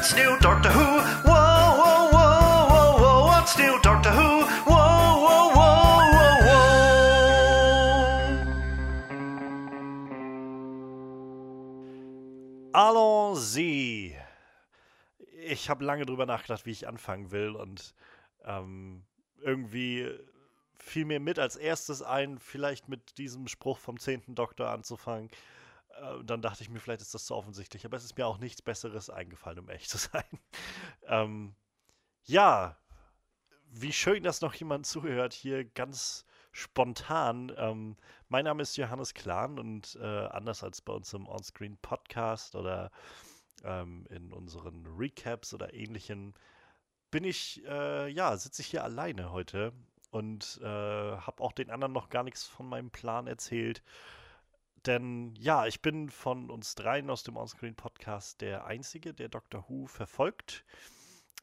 What's new, Doctor Who? Whoa, whoa, whoa, whoa, whoa. What's new, Doctor Who? Whoa, whoa, whoa, whoa, whoa. Allons-y. Ich habe lange drüber nachgedacht, wie ich anfangen will und ähm, irgendwie fiel mir mit als erstes ein, vielleicht mit diesem Spruch vom zehnten Doktor anzufangen. Äh, dann dachte ich mir, vielleicht ist das zu offensichtlich, aber es ist mir auch nichts Besseres eingefallen, um echt zu sein. ähm, ja, wie schön, dass noch jemand zuhört hier ganz spontan. Ähm, mein Name ist Johannes Klahn und äh, anders als bei uns im Onscreen Podcast oder ähm, in unseren Recaps oder ähnlichen, bin ich, äh, ja, sitze ich hier alleine heute und äh, habe auch den anderen noch gar nichts von meinem Plan erzählt. Denn ja, ich bin von uns dreien aus dem Onscreen Podcast der Einzige, der Doctor Who verfolgt.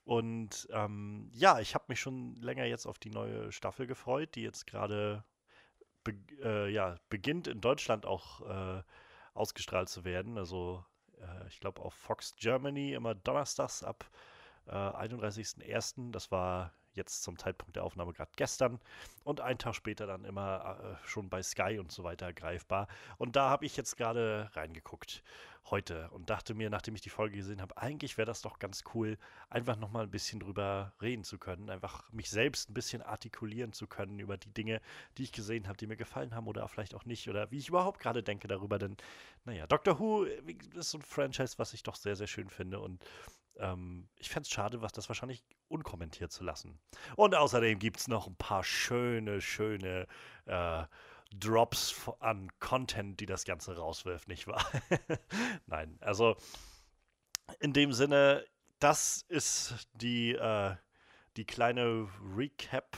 Und ähm, ja, ich habe mich schon länger jetzt auf die neue Staffel gefreut, die jetzt gerade be äh, ja, beginnt in Deutschland auch äh, ausgestrahlt zu werden. Also äh, ich glaube auf Fox Germany immer donnerstags ab 31.01. Äh, das war jetzt zum Zeitpunkt der Aufnahme gerade gestern und einen Tag später dann immer äh, schon bei Sky und so weiter greifbar. Und da habe ich jetzt gerade reingeguckt heute und dachte mir, nachdem ich die Folge gesehen habe, eigentlich wäre das doch ganz cool, einfach nochmal ein bisschen drüber reden zu können, einfach mich selbst ein bisschen artikulieren zu können über die Dinge, die ich gesehen habe, die mir gefallen haben oder vielleicht auch nicht oder wie ich überhaupt gerade denke darüber, denn naja, Doctor Who ist so ein Franchise, was ich doch sehr, sehr schön finde und ähm, ich fände es schade, was das wahrscheinlich unkommentiert zu lassen. Und außerdem gibt es noch ein paar schöne, schöne äh, Drops an Content, die das Ganze rauswirft, nicht wahr? Nein, also in dem Sinne, das ist die, äh, die kleine Recap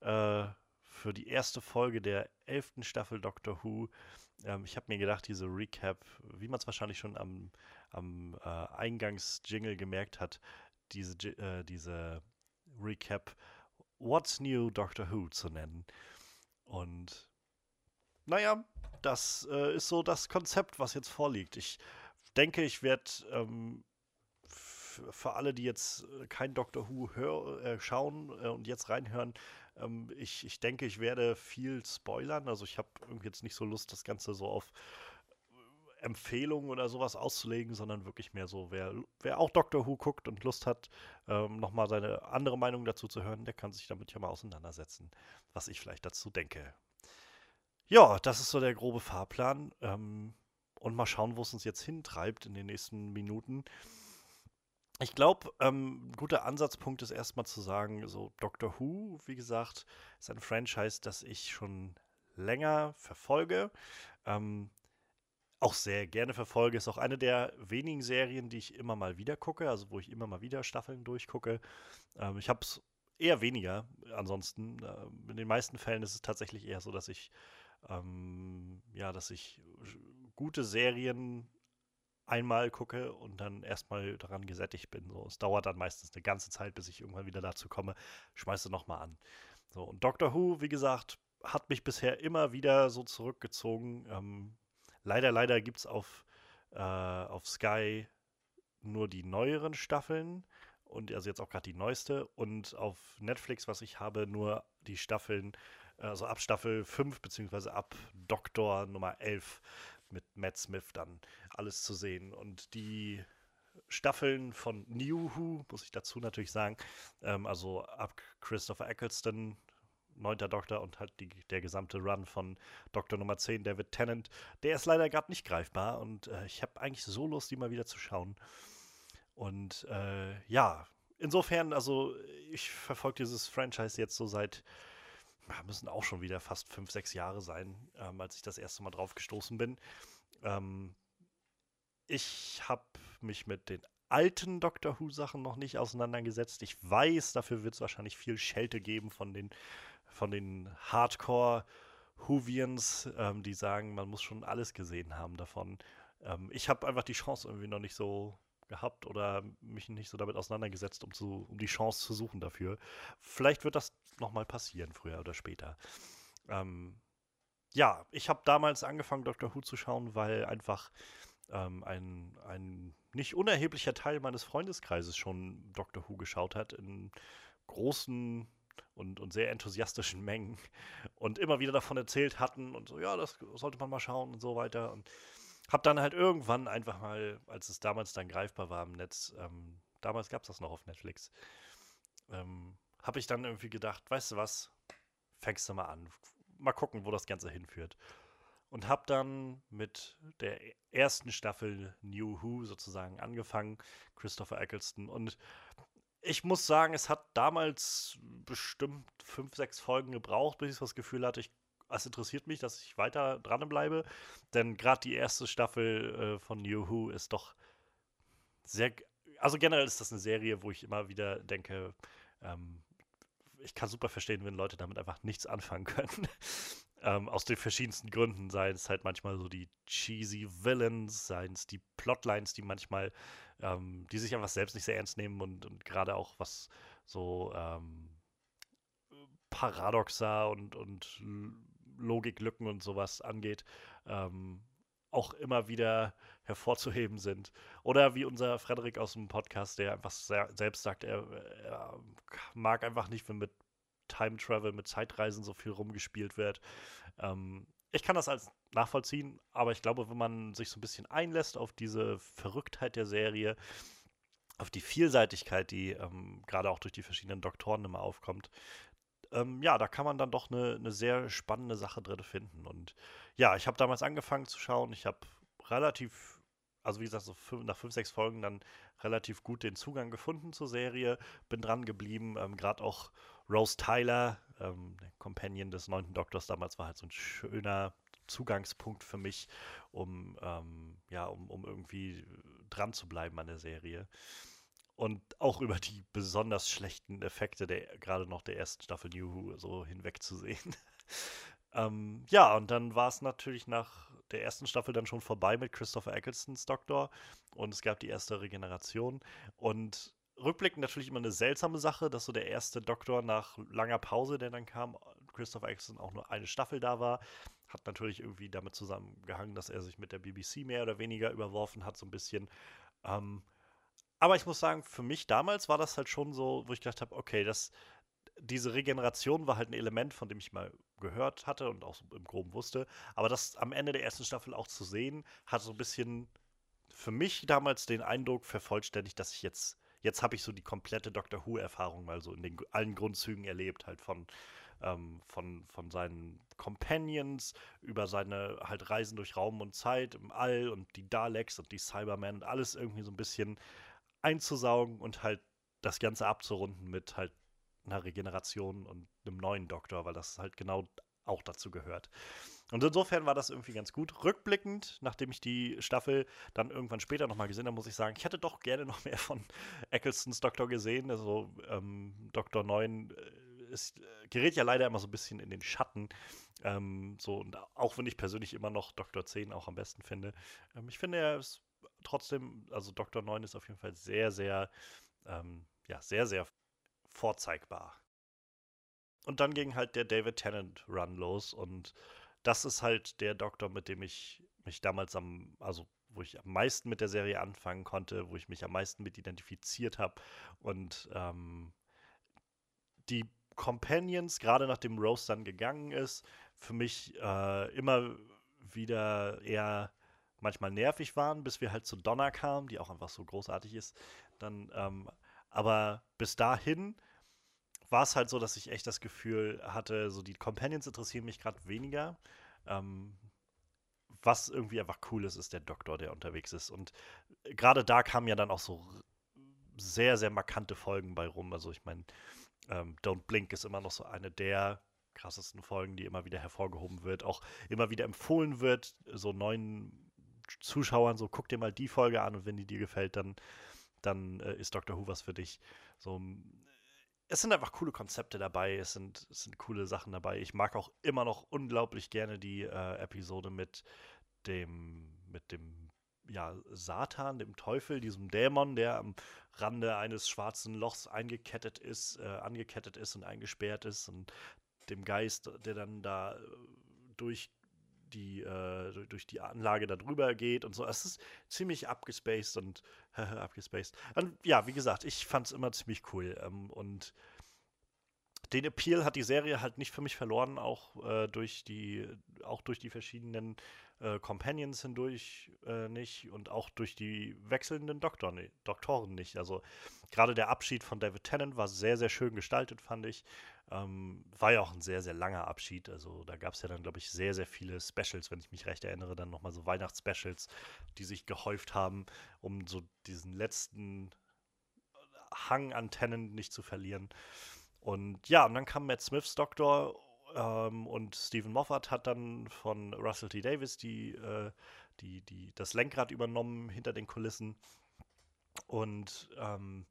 äh, für die erste Folge der elften Staffel Doctor Who. Ähm, ich habe mir gedacht, diese Recap, wie man es wahrscheinlich schon am am äh, Eingangsjingle gemerkt hat, diese, äh, diese Recap What's New Doctor Who zu nennen. Und naja, das äh, ist so das Konzept, was jetzt vorliegt. Ich denke, ich werde ähm, für alle, die jetzt kein Doctor Who hör, äh, schauen äh, und jetzt reinhören, ähm, ich, ich denke, ich werde viel spoilern. Also ich habe jetzt nicht so Lust, das Ganze so auf Empfehlungen oder sowas auszulegen, sondern wirklich mehr so, wer, wer auch Doctor Who guckt und Lust hat, ähm, nochmal seine andere Meinung dazu zu hören, der kann sich damit ja mal auseinandersetzen, was ich vielleicht dazu denke. Ja, das ist so der grobe Fahrplan. Ähm, und mal schauen, wo es uns jetzt hintreibt in den nächsten Minuten. Ich glaube, ähm, ein guter Ansatzpunkt ist erstmal zu sagen, so Doctor Who, wie gesagt, ist ein Franchise, das ich schon länger verfolge. Ähm, auch sehr gerne verfolge. Ist auch eine der wenigen Serien, die ich immer mal wieder gucke, also wo ich immer mal wieder Staffeln durchgucke. Ähm, ich habe es eher weniger ansonsten. Äh, in den meisten Fällen ist es tatsächlich eher so, dass ich ähm, ja, dass ich gute Serien einmal gucke und dann erstmal daran gesättigt bin. So, es dauert dann meistens eine ganze Zeit, bis ich irgendwann wieder dazu komme, schmeiße nochmal an. So, und Doctor Who, wie gesagt, hat mich bisher immer wieder so zurückgezogen. Ähm, Leider, leider gibt es auf, äh, auf Sky nur die neueren Staffeln und also jetzt auch gerade die neueste und auf Netflix, was ich habe, nur die Staffeln, also ab Staffel 5 beziehungsweise ab Doktor Nummer 11 mit Matt Smith dann alles zu sehen. Und die Staffeln von New Who, muss ich dazu natürlich sagen, ähm, also ab Christopher Eccleston neunter Doktor und halt die, der gesamte Run von Doktor Nummer 10, David Tennant, der ist leider gerade nicht greifbar und äh, ich habe eigentlich so Lust, die mal wieder zu schauen. Und äh, ja, insofern, also ich verfolge dieses Franchise jetzt so seit, müssen auch schon wieder fast fünf, sechs Jahre sein, ähm, als ich das erste Mal drauf gestoßen bin. Ähm, ich habe mich mit den alten Doctor Who-Sachen noch nicht auseinandergesetzt. Ich weiß, dafür wird es wahrscheinlich viel Schelte geben von den von den Hardcore Whovians, ähm, die sagen, man muss schon alles gesehen haben davon. Ähm, ich habe einfach die Chance irgendwie noch nicht so gehabt oder mich nicht so damit auseinandergesetzt, um, zu, um die Chance zu suchen dafür. Vielleicht wird das nochmal passieren, früher oder später. Ähm, ja, ich habe damals angefangen, Doctor Who zu schauen, weil einfach ähm, ein, ein nicht unerheblicher Teil meines Freundeskreises schon Doctor Who geschaut hat, in großen und, und sehr enthusiastischen Mengen und immer wieder davon erzählt hatten und so, ja, das sollte man mal schauen und so weiter. Und habe dann halt irgendwann einfach mal, als es damals dann greifbar war im Netz, ähm, damals gab es das noch auf Netflix, ähm, habe ich dann irgendwie gedacht, weißt du was, fängst du mal an, mal gucken, wo das Ganze hinführt. Und habe dann mit der ersten Staffel New Who sozusagen angefangen, Christopher Eccleston. Und ich muss sagen, es hat damals bestimmt fünf, sechs Folgen gebraucht, bis ich das Gefühl hatte, ich, es interessiert mich, dass ich weiter dranbleibe. Denn gerade die erste Staffel äh, von New Who ist doch sehr. Also generell ist das eine Serie, wo ich immer wieder denke, ähm, ich kann super verstehen, wenn Leute damit einfach nichts anfangen können. ähm, aus den verschiedensten Gründen, seien es halt manchmal so die cheesy Villains, seien es die Plotlines, die manchmal, ähm, die sich einfach selbst nicht sehr ernst nehmen und, und gerade auch was so ähm, Paradoxa und, und Logiklücken und sowas angeht, ähm, auch immer wieder hervorzuheben sind. Oder wie unser Frederik aus dem Podcast, der einfach selbst sagt, er, er mag einfach nicht, wenn mit Time Travel, mit Zeitreisen so viel rumgespielt wird. Ähm, ich kann das als nachvollziehen, aber ich glaube, wenn man sich so ein bisschen einlässt auf diese Verrücktheit der Serie, auf die Vielseitigkeit, die ähm, gerade auch durch die verschiedenen Doktoren immer aufkommt, ähm, ja, da kann man dann doch eine, eine sehr spannende Sache drin finden. Und ja, ich habe damals angefangen zu schauen. Ich habe relativ, also wie gesagt, so fünf, nach fünf, sechs Folgen dann relativ gut den Zugang gefunden zur Serie. Bin dran geblieben. Ähm, Gerade auch Rose Tyler, ähm, der Companion des neunten Doktors damals, war halt so ein schöner Zugangspunkt für mich, um, ähm, ja, um, um irgendwie dran zu bleiben an der Serie. Und auch über die besonders schlechten Effekte der gerade noch der ersten Staffel New Who so hinwegzusehen. ähm, ja, und dann war es natürlich nach der ersten Staffel dann schon vorbei mit Christopher Ecclestons Doktor und es gab die erste Regeneration. Und rückblickend natürlich immer eine seltsame Sache, dass so der erste Doktor nach langer Pause, der dann kam, Christopher Eccleston auch nur eine Staffel da war, hat natürlich irgendwie damit zusammengehangen, dass er sich mit der BBC mehr oder weniger überworfen hat, so ein bisschen. Ähm, aber ich muss sagen, für mich damals war das halt schon so, wo ich gedacht habe, okay, das, diese Regeneration war halt ein Element, von dem ich mal gehört hatte und auch so im Groben wusste. Aber das am Ende der ersten Staffel auch zu sehen, hat so ein bisschen für mich damals den Eindruck vervollständigt, dass ich jetzt jetzt habe ich so die komplette Doctor Who-Erfahrung mal so in den allen Grundzügen erlebt, halt von, ähm, von, von seinen Companions über seine halt Reisen durch Raum und Zeit im All und die Daleks und die Cybermen und alles irgendwie so ein bisschen einzusaugen und halt das Ganze abzurunden mit halt einer Regeneration und einem neuen Doktor, weil das halt genau auch dazu gehört. Und insofern war das irgendwie ganz gut. Rückblickend, nachdem ich die Staffel dann irgendwann später nochmal gesehen habe, muss ich sagen, ich hätte doch gerne noch mehr von Ecclestons Doktor gesehen. Also ähm, Doktor 9 äh, ist, äh, gerät ja leider immer so ein bisschen in den Schatten. Ähm, so, und auch wenn ich persönlich immer noch Doktor 10 auch am besten finde. Ähm, ich finde, er ist trotzdem, also Doktor 9 ist auf jeden Fall sehr, sehr, ähm, ja, sehr, sehr vorzeigbar. Und dann ging halt der David Tennant Run los und das ist halt der Doktor, mit dem ich mich damals am, also wo ich am meisten mit der Serie anfangen konnte, wo ich mich am meisten mit identifiziert habe. Und ähm, die Companions, gerade nachdem Rose dann gegangen ist, für mich äh, immer wieder eher manchmal nervig waren, bis wir halt zu Donna kamen, die auch einfach so großartig ist. Dann, ähm, aber bis dahin war es halt so, dass ich echt das Gefühl hatte, so die Companions interessieren mich gerade weniger. Ähm, was irgendwie einfach cool ist, ist der Doktor, der unterwegs ist. Und gerade da kamen ja dann auch so sehr, sehr markante Folgen bei rum. Also ich meine, ähm, Don't Blink ist immer noch so eine der krassesten Folgen, die immer wieder hervorgehoben wird, auch immer wieder empfohlen wird, so neuen Zuschauern, so guck dir mal die Folge an und wenn die dir gefällt, dann, dann äh, ist Doctor Who was für dich. So es sind einfach coole Konzepte dabei, es sind, es sind coole Sachen dabei. Ich mag auch immer noch unglaublich gerne die äh, Episode mit dem, mit dem, ja, Satan, dem Teufel, diesem Dämon, der am Rande eines schwarzen Lochs eingekettet ist, äh, angekettet ist und eingesperrt ist und dem Geist, der dann da äh, durch die äh, durch die Anlage da drüber geht und so. Es ist ziemlich abgespaced und abgespaced. Und ja, wie gesagt, ich fand es immer ziemlich cool. Ähm, und den Appeal hat die Serie halt nicht für mich verloren, auch äh, durch die, auch durch die verschiedenen äh, Companions hindurch äh, nicht und auch durch die wechselnden Doktor, nee, Doktoren nicht. Also gerade der Abschied von David Tennant war sehr, sehr schön gestaltet, fand ich. Ähm, war ja auch ein sehr, sehr langer Abschied. Also da gab es ja dann, glaube ich, sehr, sehr viele Specials, wenn ich mich recht erinnere, dann nochmal so Weihnachtsspecials, die sich gehäuft haben, um so diesen letzten Hang an Tennant nicht zu verlieren. Und ja, und dann kam Matt Smiths Doktor ähm, und Stephen Moffat hat dann von Russell T. Davis die, äh, die, die, das Lenkrad übernommen hinter den Kulissen. Und ähm,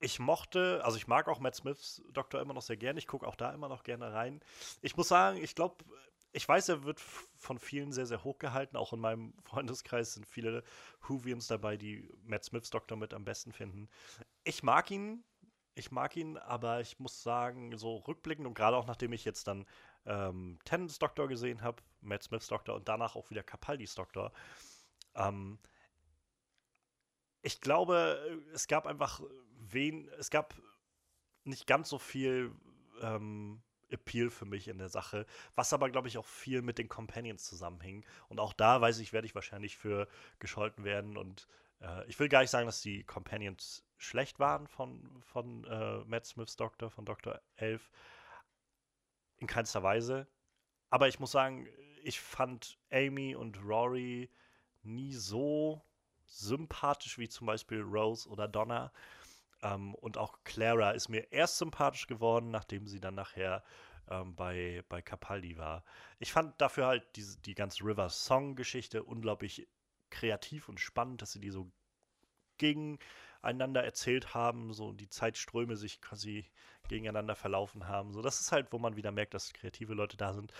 ich mochte, also ich mag auch Matt Smiths Doktor immer noch sehr gerne. Ich gucke auch da immer noch gerne rein. Ich muss sagen, ich glaube, ich weiß, er wird von vielen sehr, sehr hoch gehalten. Auch in meinem Freundeskreis sind viele Whovians dabei, die Matt Smiths Doktor mit am besten finden. Ich mag ihn ich mag ihn, aber ich muss sagen, so rückblickend und gerade auch nachdem ich jetzt dann ähm, Tennants Doktor gesehen habe, Matt Smiths Doktor und danach auch wieder Capaldis Doktor, ähm, ich glaube, es gab einfach wen, es gab nicht ganz so viel ähm, Appeal für mich in der Sache, was aber, glaube ich, auch viel mit den Companions zusammenhing. Und auch da weiß ich, werde ich wahrscheinlich für gescholten werden und äh, ich will gar nicht sagen, dass die Companions schlecht waren von, von äh, Matt Smiths Doktor, von Dr. 11. In keinster Weise. Aber ich muss sagen, ich fand Amy und Rory nie so sympathisch wie zum Beispiel Rose oder Donna. Ähm, und auch Clara ist mir erst sympathisch geworden, nachdem sie dann nachher ähm, bei, bei Capaldi war. Ich fand dafür halt die, die ganze River Song-Geschichte unglaublich kreativ und spannend, dass sie die so gegeneinander erzählt haben, so die Zeitströme sich quasi gegeneinander verlaufen haben. So, das ist halt, wo man wieder merkt, dass kreative Leute da sind,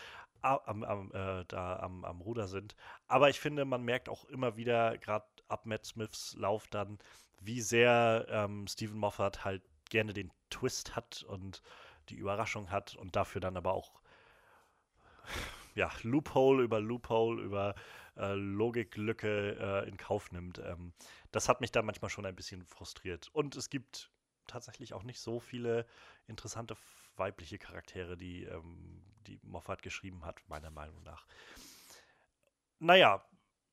am, am, äh, da am, am Ruder sind. Aber ich finde, man merkt auch immer wieder, gerade ab Matt Smiths Lauf dann, wie sehr ähm, Stephen Moffat halt gerne den Twist hat und die Überraschung hat und dafür dann aber auch ja, Loophole über Loophole über äh, Logiklücke äh, in Kauf nimmt. Ähm, das hat mich dann manchmal schon ein bisschen frustriert. Und es gibt tatsächlich auch nicht so viele interessante weibliche Charaktere, die, ähm, die Moffat geschrieben hat, meiner Meinung nach. Naja,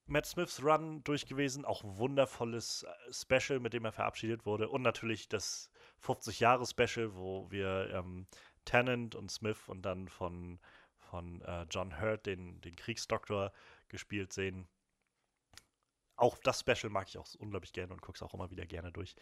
Matt Smiths Run durchgewesen, auch wundervolles äh, Special, mit dem er verabschiedet wurde. Und natürlich das 50-Jahre-Special, wo wir ähm, Tennant und Smith und dann von, von äh, John Hurt, den, den Kriegsdoktor, gespielt sehen. Auch das Special mag ich auch unglaublich gerne und gucke es auch immer wieder gerne durch.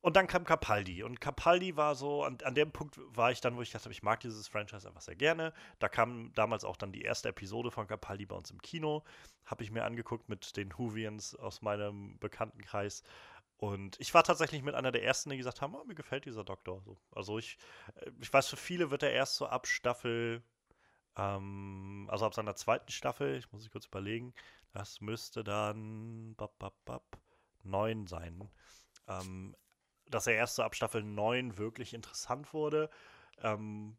Und dann kam Capaldi. Und Capaldi war so, an, an dem Punkt war ich dann, wo ich dachte, ich mag dieses Franchise einfach sehr gerne. Da kam damals auch dann die erste Episode von Capaldi bei uns im Kino. Habe ich mir angeguckt mit den Whovians aus meinem Bekanntenkreis. Und ich war tatsächlich mit einer der ersten, die gesagt haben, oh, mir gefällt dieser Doktor. Also ich, äh, ich weiß, für viele wird er erst so ab Staffel ähm, also ab seiner zweiten Staffel, ich muss ich kurz überlegen, das müsste dann bap, bap, bap, 9 sein. Ähm, dass er erst so ab Staffel 9 wirklich interessant wurde. Ähm,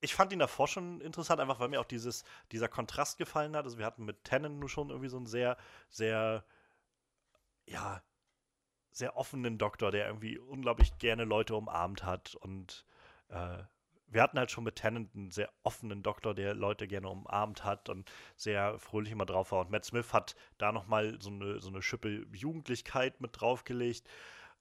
ich fand ihn davor schon interessant, einfach weil mir auch dieses, dieser Kontrast gefallen hat. Also wir hatten mit Tennant nur schon irgendwie so einen sehr, sehr, ja, sehr offenen Doktor, der irgendwie unglaublich gerne Leute umarmt hat und äh, wir hatten halt schon mit Tennant einen sehr offenen Doktor, der Leute gerne umarmt hat und sehr fröhlich immer drauf war. Und Matt Smith hat da nochmal so eine, so eine Schippe Jugendlichkeit mit draufgelegt.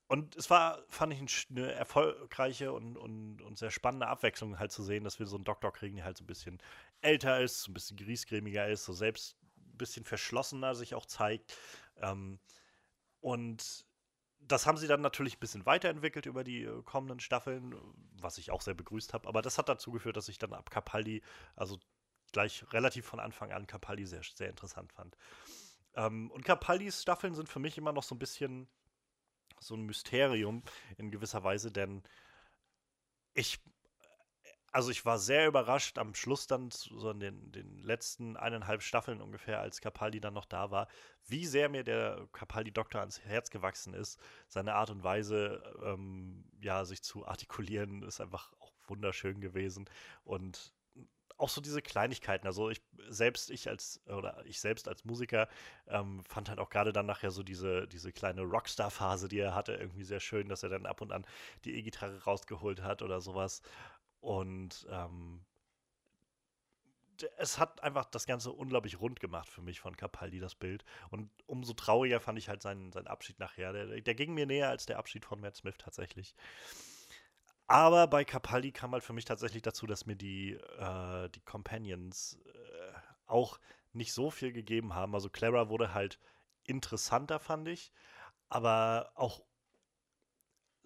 Und es war, fand ich, eine erfolgreiche und, und, und sehr spannende Abwechslung halt zu sehen, dass wir so einen Doktor kriegen, der halt so ein bisschen älter ist, so ein bisschen griesgrämiger ist, so selbst ein bisschen verschlossener sich auch zeigt. Ähm, und das haben sie dann natürlich ein bisschen weiterentwickelt über die äh, kommenden Staffeln, was ich auch sehr begrüßt habe. Aber das hat dazu geführt, dass ich dann ab Capaldi, also gleich relativ von Anfang an Capaldi sehr, sehr interessant fand. Ähm, und Capaldis Staffeln sind für mich immer noch so ein bisschen so ein Mysterium in gewisser Weise, denn ich also ich war sehr überrascht am Schluss dann, so in den, den letzten eineinhalb Staffeln ungefähr, als Capaldi dann noch da war, wie sehr mir der Capaldi-Doktor ans Herz gewachsen ist. Seine Art und Weise, ähm, ja, sich zu artikulieren, ist einfach auch wunderschön gewesen. Und auch so diese Kleinigkeiten. Also ich selbst, ich als, oder ich selbst als Musiker, ähm, fand halt auch gerade dann nachher so diese, diese kleine Rockstar-Phase, die er hatte, irgendwie sehr schön, dass er dann ab und an die E-Gitarre rausgeholt hat oder sowas. Und ähm, es hat einfach das Ganze unglaublich rund gemacht für mich von Capaldi, das Bild. Und umso trauriger fand ich halt seinen, seinen Abschied nachher. Der, der ging mir näher als der Abschied von Matt Smith tatsächlich. Aber bei Capaldi kam halt für mich tatsächlich dazu, dass mir die, äh, die Companions äh, auch nicht so viel gegeben haben. Also Clara wurde halt interessanter, fand ich, aber auch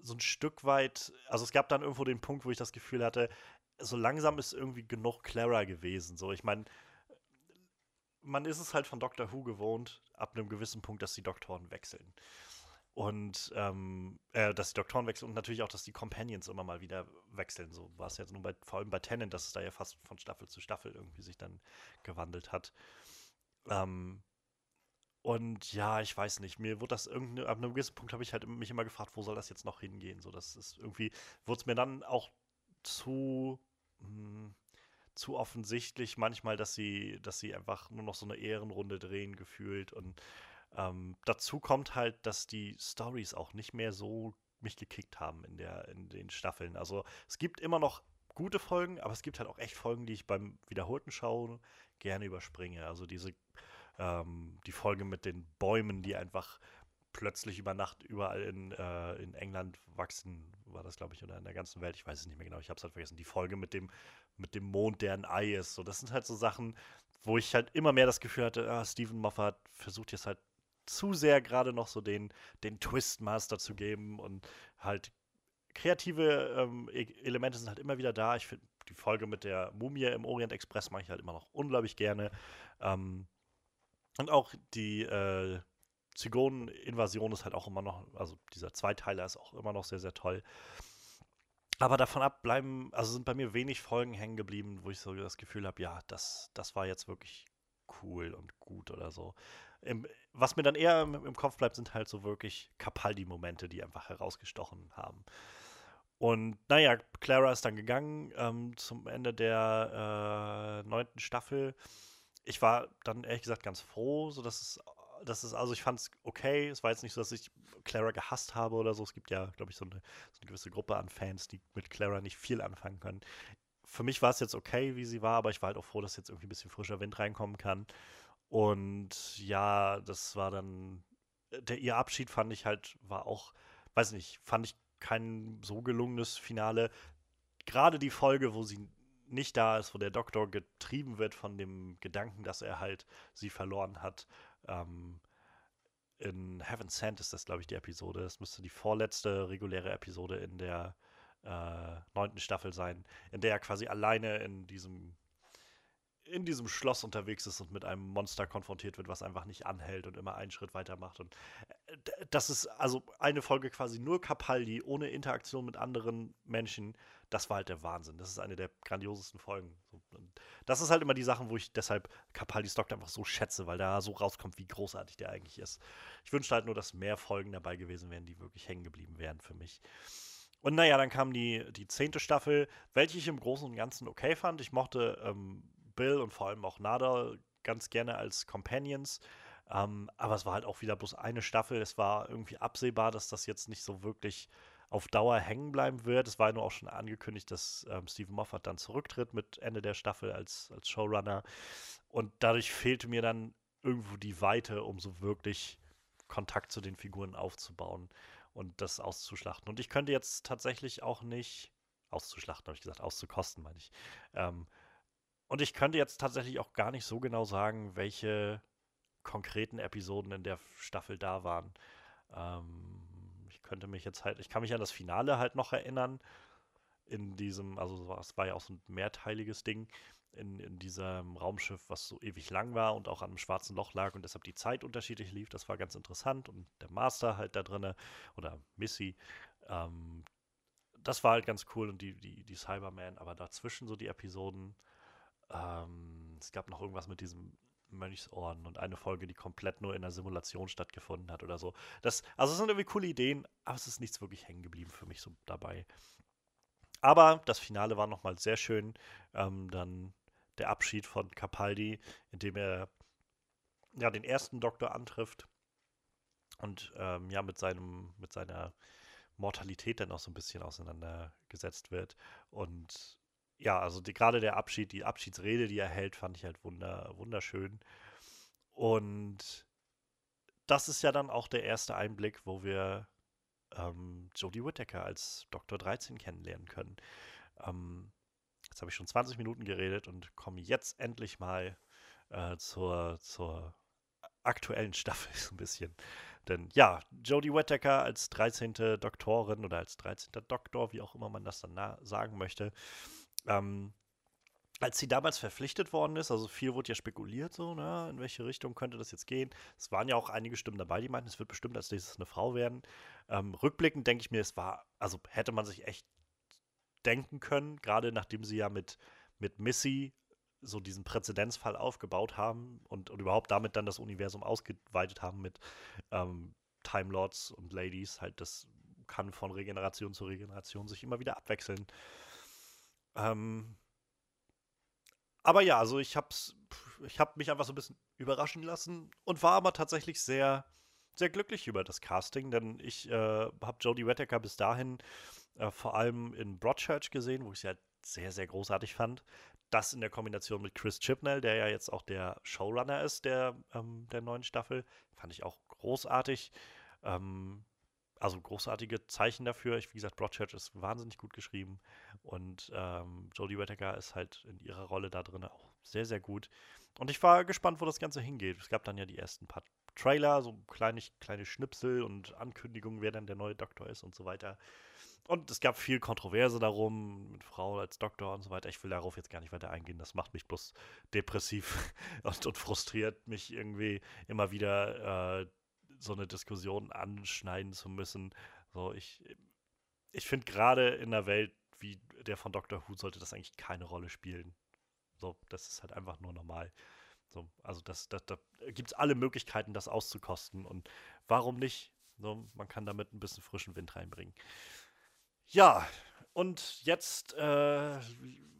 so ein Stück weit, also es gab dann irgendwo den Punkt, wo ich das Gefühl hatte, so langsam ist irgendwie genug Clara gewesen. So, ich meine, man ist es halt von Doctor Who gewohnt, ab einem gewissen Punkt, dass die Doktoren wechseln. Und ähm, äh, dass die Doktoren wechseln und natürlich auch, dass die Companions immer mal wieder wechseln. So war es jetzt nur bei, vor allem bei Tennant, dass es da ja fast von Staffel zu Staffel irgendwie sich dann gewandelt hat. Ähm, und ja, ich weiß nicht, mir wurde das irgendwie, ab einem gewissen Punkt habe ich halt mich immer gefragt, wo soll das jetzt noch hingehen? So, das ist irgendwie, wurde es mir dann auch zu, mh, hm, zu offensichtlich manchmal, dass sie, dass sie einfach nur noch so eine Ehrenrunde drehen gefühlt. Und ähm, dazu kommt halt, dass die Stories auch nicht mehr so mich gekickt haben in, der, in den Staffeln. Also es gibt immer noch gute Folgen, aber es gibt halt auch echt Folgen, die ich beim wiederholten Schauen gerne überspringe. Also diese, ähm, die Folge mit den Bäumen, die einfach plötzlich über Nacht überall in, äh, in England wachsen, war das, glaube ich, oder in der ganzen Welt, ich weiß es nicht mehr genau, ich habe es halt vergessen, die Folge mit dem, mit dem Mond, der ein Ei ist. So, das sind halt so Sachen, wo ich halt immer mehr das Gefühl hatte, ah, Stephen Moffat versucht jetzt halt zu sehr gerade noch so den, den Twistmaster zu geben und halt kreative ähm, e Elemente sind halt immer wieder da. Ich finde die Folge mit der Mumie im Orient Express mache ich halt immer noch unglaublich gerne. Ähm, und auch die, äh, Zygonen-Invasion ist halt auch immer noch, also dieser Zweiteiler ist auch immer noch sehr, sehr toll. Aber davon ab bleiben, also sind bei mir wenig Folgen hängen geblieben, wo ich so das Gefühl habe, ja, das, das war jetzt wirklich cool und gut oder so. Im, was mir dann eher im, im, Kopf bleibt, sind halt so wirklich Capaldi-Momente, die einfach herausgestochen haben. Und naja, Clara ist dann gegangen ähm, zum Ende der äh, neunten Staffel. Ich war dann ehrlich gesagt ganz froh, so dass es das ist, also ich fand es okay. Es war jetzt nicht so, dass ich Clara gehasst habe oder so. Es gibt ja, glaube ich, so eine, so eine gewisse Gruppe an Fans, die mit Clara nicht viel anfangen können. Für mich war es jetzt okay, wie sie war, aber ich war halt auch froh, dass jetzt irgendwie ein bisschen frischer Wind reinkommen kann. Und ja, das war dann, der, ihr Abschied fand ich halt, war auch, weiß nicht, fand ich kein so gelungenes Finale. Gerade die Folge, wo sie nicht da ist, wo der Doktor getrieben wird von dem Gedanken, dass er halt sie verloren hat, ähm, in Heaven Sent ist das, glaube ich, die Episode. Das müsste die vorletzte reguläre Episode in der äh, neunten Staffel sein, in der er quasi alleine in diesem in diesem Schloss unterwegs ist und mit einem Monster konfrontiert wird, was einfach nicht anhält und immer einen Schritt weitermacht. Und äh, das ist also eine Folge quasi nur Capaldi, ohne Interaktion mit anderen Menschen. Das war halt der Wahnsinn. Das ist eine der grandiosesten Folgen. das ist halt immer die Sachen, wo ich deshalb Capaldis Doktor einfach so schätze, weil da so rauskommt, wie großartig der eigentlich ist. Ich wünschte halt nur, dass mehr Folgen dabei gewesen wären, die wirklich hängen geblieben wären für mich. Und naja, dann kam die, die zehnte Staffel, welche ich im Großen und Ganzen okay fand. Ich mochte ähm, Bill und vor allem auch Nada ganz gerne als Companions. Ähm, aber es war halt auch wieder bloß eine Staffel. Es war irgendwie absehbar, dass das jetzt nicht so wirklich auf Dauer hängen bleiben wird. Es war ja nur auch schon angekündigt, dass ähm, Stephen Moffat dann zurücktritt mit Ende der Staffel als, als Showrunner. Und dadurch fehlte mir dann irgendwo die Weite, um so wirklich Kontakt zu den Figuren aufzubauen und das auszuschlachten. Und ich könnte jetzt tatsächlich auch nicht auszuschlachten, habe ich gesagt, auszukosten, meine ich. Ähm, und ich könnte jetzt tatsächlich auch gar nicht so genau sagen, welche konkreten Episoden in der Staffel da waren. Ähm, könnte mich jetzt halt, ich kann mich an das Finale halt noch erinnern. In diesem, also es war ja auch so ein mehrteiliges Ding, in, in diesem Raumschiff, was so ewig lang war und auch an einem schwarzen Loch lag und deshalb die Zeit unterschiedlich lief. Das war ganz interessant und der Master halt da drinne oder Missy. Ähm, das war halt ganz cool und die, die, die Cyberman, aber dazwischen so die Episoden ähm, es gab noch irgendwas mit diesem Mönchsorden und eine Folge, die komplett nur in der Simulation stattgefunden hat oder so. Das, also es sind irgendwie coole Ideen, aber es ist nichts wirklich hängen geblieben für mich so dabei. Aber das Finale war nochmal sehr schön. Ähm, dann der Abschied von Capaldi, in dem er ja den ersten Doktor antrifft und ähm, ja mit seinem, mit seiner Mortalität dann auch so ein bisschen auseinandergesetzt wird. Und ja, also die, gerade der Abschied, die Abschiedsrede, die er hält, fand ich halt wunder, wunderschön. Und das ist ja dann auch der erste Einblick, wo wir ähm, Jodie Whittaker als Dr. 13 kennenlernen können. Ähm, jetzt habe ich schon 20 Minuten geredet und komme jetzt endlich mal äh, zur, zur aktuellen Staffel so ein bisschen. Denn ja, Jodie Whittaker als 13. Doktorin oder als 13. Doktor, wie auch immer man das dann sagen möchte, ähm, als sie damals verpflichtet worden ist, also viel wurde ja spekuliert, so, na, in welche Richtung könnte das jetzt gehen. Es waren ja auch einige Stimmen dabei, die meinten, es wird bestimmt als nächstes eine Frau werden. Ähm, rückblickend denke ich mir, es war, also hätte man sich echt denken können, gerade nachdem sie ja mit, mit Missy so diesen Präzedenzfall aufgebaut haben und, und überhaupt damit dann das Universum ausgeweitet haben mit ähm, Time Lords und Ladies. Halt, das kann von Regeneration zu Regeneration sich immer wieder abwechseln. Ähm, aber ja, also ich hab's, ich hab mich einfach so ein bisschen überraschen lassen und war aber tatsächlich sehr, sehr glücklich über das Casting, denn ich äh, habe Jodie Whittaker bis dahin äh, vor allem in Broadchurch gesehen, wo ich sie halt sehr, sehr großartig fand. Das in der Kombination mit Chris Chibnall, der ja jetzt auch der Showrunner ist der, ähm, der neuen Staffel, fand ich auch großartig. Ähm, also großartige Zeichen dafür. Ich, wie gesagt, Broadchurch ist wahnsinnig gut geschrieben und ähm, Jodie Whittaker ist halt in ihrer Rolle da drin auch sehr, sehr gut. Und ich war gespannt, wo das Ganze hingeht. Es gab dann ja die ersten paar Trailer, so kleine, kleine Schnipsel und Ankündigungen, wer dann der neue Doktor ist und so weiter. Und es gab viel Kontroverse darum, mit Frau als Doktor und so weiter. Ich will darauf jetzt gar nicht weiter eingehen. Das macht mich bloß depressiv und, und frustriert mich irgendwie immer wieder äh, so eine Diskussion anschneiden zu müssen. So, ich, ich finde gerade in einer Welt wie der von Doctor Who sollte das eigentlich keine Rolle spielen. So, das ist halt einfach nur normal. So, also das, das, da gibt es alle Möglichkeiten, das auszukosten. Und warum nicht? So, man kann damit ein bisschen frischen Wind reinbringen. Ja, und jetzt äh,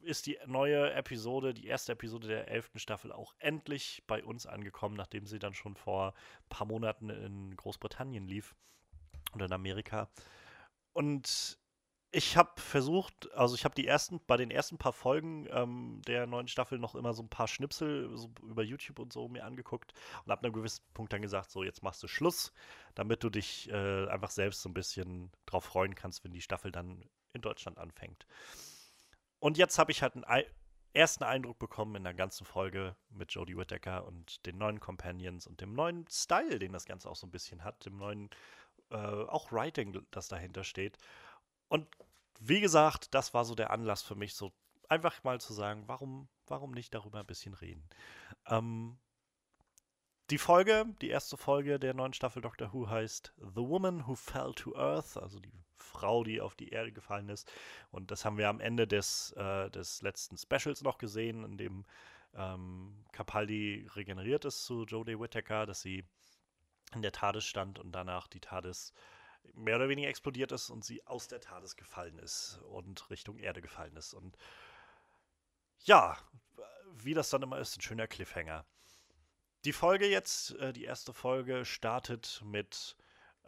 ist die neue Episode, die erste Episode der elften Staffel auch endlich bei uns angekommen, nachdem sie dann schon vor ein paar Monaten in Großbritannien lief und in Amerika. Und ich habe versucht, also ich habe die ersten, bei den ersten paar Folgen ähm, der neuen Staffel noch immer so ein paar Schnipsel so über YouTube und so mir angeguckt und ab einem gewissen Punkt dann gesagt, so jetzt machst du Schluss, damit du dich äh, einfach selbst so ein bisschen drauf freuen kannst, wenn die Staffel dann in Deutschland anfängt. Und jetzt habe ich halt einen ersten Eindruck bekommen in der ganzen Folge mit Jodie Whittaker und den neuen Companions und dem neuen Style, den das Ganze auch so ein bisschen hat, dem neuen äh, auch Writing, das dahinter steht. Und wie gesagt, das war so der Anlass für mich, so einfach mal zu sagen, warum, warum nicht darüber ein bisschen reden. Ähm, die Folge, die erste Folge der neuen Staffel Doctor Who heißt The Woman Who Fell to Earth, also die Frau, die auf die Erde gefallen ist. Und das haben wir am Ende des, äh, des letzten Specials noch gesehen, in dem ähm, Capaldi regeneriert ist zu Jodie Whittaker, dass sie in der TARDIS stand und danach die TARDIS mehr oder weniger explodiert ist und sie aus der TARDIS gefallen ist und Richtung Erde gefallen ist. Und ja, wie das dann immer ist, ein schöner Cliffhanger. Die Folge jetzt, äh, die erste Folge, startet mit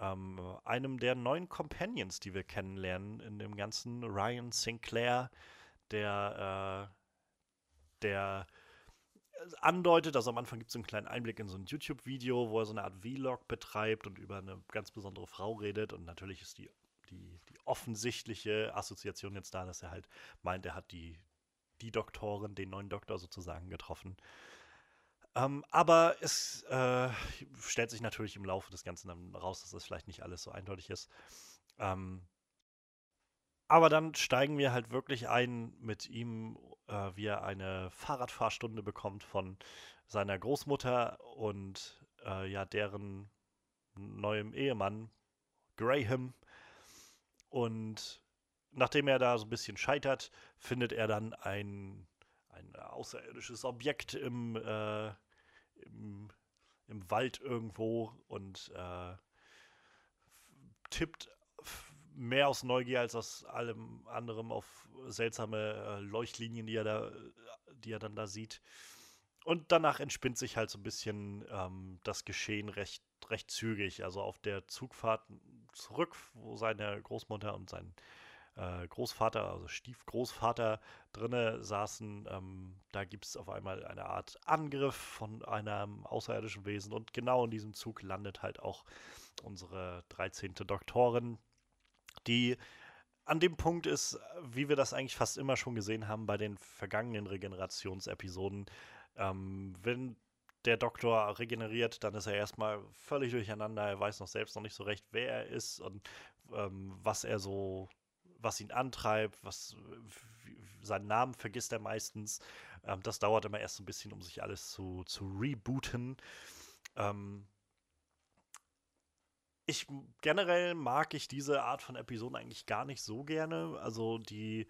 ähm, einem der neuen Companions, die wir kennenlernen in dem ganzen Ryan Sinclair, der, äh, der andeutet, also am Anfang gibt es einen kleinen Einblick in so ein YouTube-Video, wo er so eine Art Vlog betreibt und über eine ganz besondere Frau redet. Und natürlich ist die, die, die offensichtliche Assoziation jetzt da, dass er halt meint, er hat die, die Doktorin, den neuen Doktor sozusagen getroffen. Ähm, aber es äh, stellt sich natürlich im Laufe des Ganzen dann raus, dass das vielleicht nicht alles so eindeutig ist. Ähm, aber dann steigen wir halt wirklich ein mit ihm, äh, wie er eine Fahrradfahrstunde bekommt von seiner Großmutter und äh, ja, deren neuem Ehemann, Graham. Und nachdem er da so ein bisschen scheitert, findet er dann ein, ein außerirdisches Objekt im, äh, im, im, Wald irgendwo und äh, tippt mehr aus Neugier als aus allem anderem auf seltsame äh, Leuchtlinien, die er da, die er dann da sieht. Und danach entspinnt sich halt so ein bisschen ähm, das Geschehen recht, recht zügig. Also auf der Zugfahrt zurück, wo seine Großmutter und sein äh, Großvater, also Stiefgroßvater drinne saßen. Ähm, da gibt es auf einmal eine Art Angriff von einem außerirdischen Wesen und genau in diesem Zug landet halt auch unsere 13. Doktorin, die an dem Punkt ist, wie wir das eigentlich fast immer schon gesehen haben bei den vergangenen Regenerationsepisoden, ähm, wenn der Doktor regeneriert, dann ist er erstmal völlig durcheinander. Er weiß noch selbst noch nicht so recht, wer er ist und ähm, was er so was ihn antreibt, was seinen Namen vergisst er meistens. Ähm, das dauert immer erst ein bisschen, um sich alles zu, zu rebooten. Ähm, ich generell mag ich diese Art von Episoden eigentlich gar nicht so gerne. Also die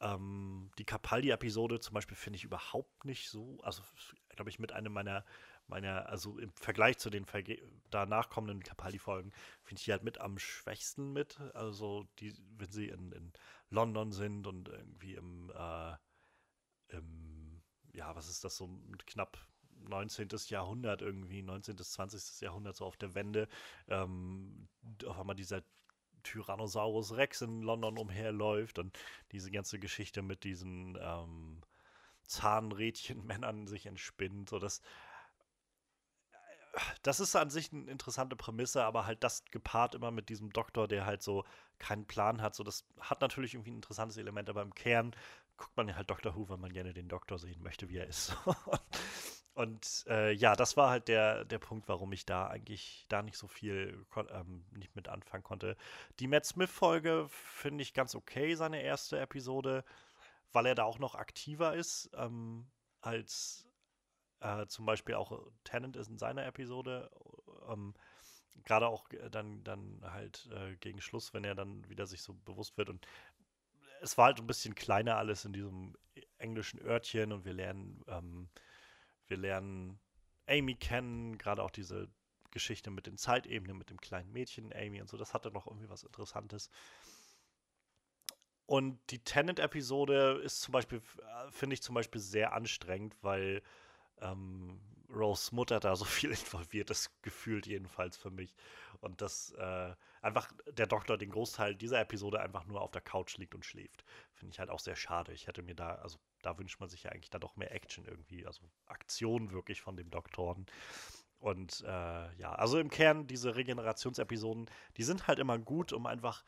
ähm, die Capaldi-Episode zum Beispiel finde ich überhaupt nicht so. Also glaube ich mit einem meiner meiner, also im Vergleich zu den Verge danach kommenden Capaldi-Folgen, finde ich die halt mit am schwächsten mit. Also, die, wenn sie in, in London sind und irgendwie im, äh, im, ja, was ist das, so knapp 19. Jahrhundert irgendwie, 19. bis 20. Jahrhundert so auf der Wende, ähm, auf einmal dieser Tyrannosaurus Rex in London umherläuft und diese ganze Geschichte mit diesen ähm, Zahnrädchenmännern sich entspinnt. So, das, das ist an sich eine interessante Prämisse, aber halt das gepaart immer mit diesem Doktor, der halt so keinen Plan hat. So, das hat natürlich irgendwie ein interessantes Element, aber im Kern guckt man ja halt Doctor Who, weil man gerne den Doktor sehen möchte, wie er ist. Und äh, ja, das war halt der, der Punkt, warum ich da eigentlich da nicht so viel ähm, nicht mit anfangen konnte. Die Matt Smith-Folge finde ich ganz okay, seine erste Episode, weil er da auch noch aktiver ist ähm, als, äh, zum Beispiel auch äh, Tennant ist in seiner Episode. Ähm, Gerade auch äh, dann, dann halt äh, gegen Schluss, wenn er dann wieder sich so bewusst wird. Und es war halt ein bisschen kleiner alles in diesem englischen Örtchen und wir lernen, ähm, wir lernen Amy kennen, gerade auch diese Geschichte mit den Zeitebenen, mit dem kleinen Mädchen Amy und so, das hatte noch irgendwie was Interessantes. Und die Tenant-Episode ist zum Beispiel, finde ich zum Beispiel sehr anstrengend, weil ähm, Rose Mutter da so viel involviert ist, gefühlt jedenfalls für mich. Und dass äh, einfach der Doktor den Großteil dieser Episode einfach nur auf der Couch liegt und schläft. Finde ich halt auch sehr schade. Ich hätte mir da, also da wünscht man sich ja eigentlich da doch mehr Action irgendwie, also Aktion wirklich von dem Doktoren. Und äh, ja, also im Kern diese Regenerationsepisoden, die sind halt immer gut, um einfach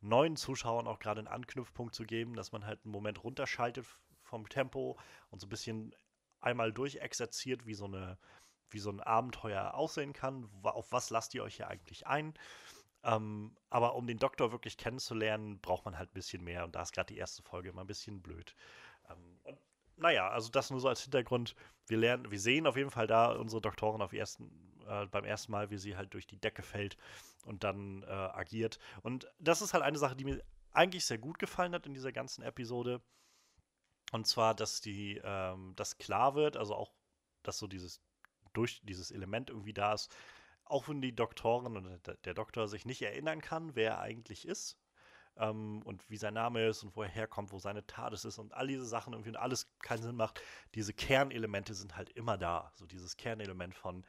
neuen Zuschauern auch gerade einen Anknüpfpunkt zu geben, dass man halt einen Moment runterschaltet vom Tempo und so ein bisschen einmal durchexerziert, wie so eine wie so ein Abenteuer aussehen kann. Auf was lasst ihr euch hier eigentlich ein? Ähm, aber um den Doktor wirklich kennenzulernen, braucht man halt ein bisschen mehr. Und da ist gerade die erste Folge immer ein bisschen blöd. Ähm, und naja, also das nur so als Hintergrund. Wir lernen, wir sehen auf jeden Fall da unsere Doktorin auf ersten, äh, beim ersten Mal, wie sie halt durch die Decke fällt und dann äh, agiert. Und das ist halt eine Sache, die mir eigentlich sehr gut gefallen hat in dieser ganzen Episode. Und zwar, dass die, ähm, dass klar wird, also auch, dass so dieses durch dieses Element irgendwie da ist, auch wenn die Doktorin oder der Doktor sich nicht erinnern kann, wer er eigentlich ist ähm, und wie sein Name ist und wo er herkommt, wo seine TARDIS ist und all diese Sachen irgendwie und alles keinen Sinn macht, diese Kernelemente sind halt immer da. So dieses Kernelement von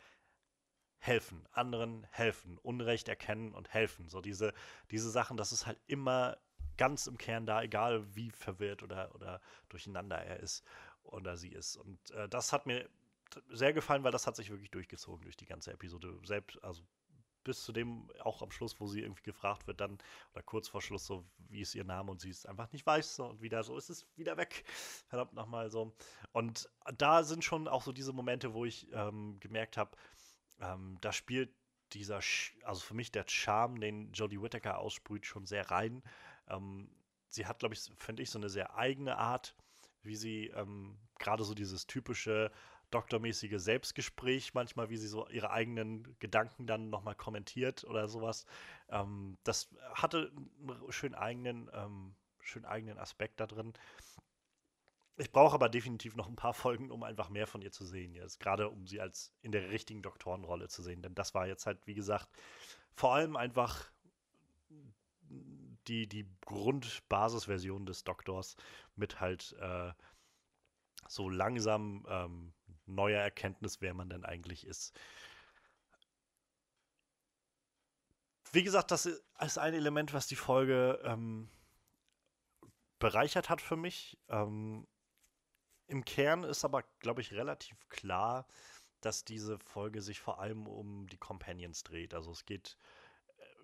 helfen, anderen helfen, Unrecht erkennen und helfen. So diese, diese Sachen, das ist halt immer ganz im Kern da, egal wie verwirrt oder, oder durcheinander er ist oder sie ist. Und äh, das hat mir sehr gefallen, weil das hat sich wirklich durchgezogen durch die ganze Episode. Selbst, also bis zu dem auch am Schluss, wo sie irgendwie gefragt wird, dann, oder kurz vor Schluss, so, wie ist ihr Name und sie es einfach nicht weiß, so, und wieder so, ist es wieder weg. Verdammt nochmal so. Und da sind schon auch so diese Momente, wo ich ähm, gemerkt habe, ähm, da spielt dieser, also für mich der Charme, den Jodie Whittaker aussprüht, schon sehr rein. Ähm, sie hat, glaube ich, finde ich, so eine sehr eigene Art, wie sie ähm, gerade so dieses typische doktormäßige Selbstgespräch, manchmal, wie sie so ihre eigenen Gedanken dann nochmal kommentiert oder sowas. Ähm, das hatte einen schön eigenen, ähm, schön eigenen Aspekt da drin. Ich brauche aber definitiv noch ein paar Folgen, um einfach mehr von ihr zu sehen. Jetzt gerade um sie als in der richtigen Doktorenrolle zu sehen. Denn das war jetzt halt, wie gesagt, vor allem einfach die, die Grundbasisversion des Doktors mit halt äh, so langsam ähm, neuer Erkenntnis, wer man denn eigentlich ist. Wie gesagt, das ist ein Element, was die Folge ähm, bereichert hat für mich. Ähm, Im Kern ist aber, glaube ich, relativ klar, dass diese Folge sich vor allem um die Companions dreht. Also es geht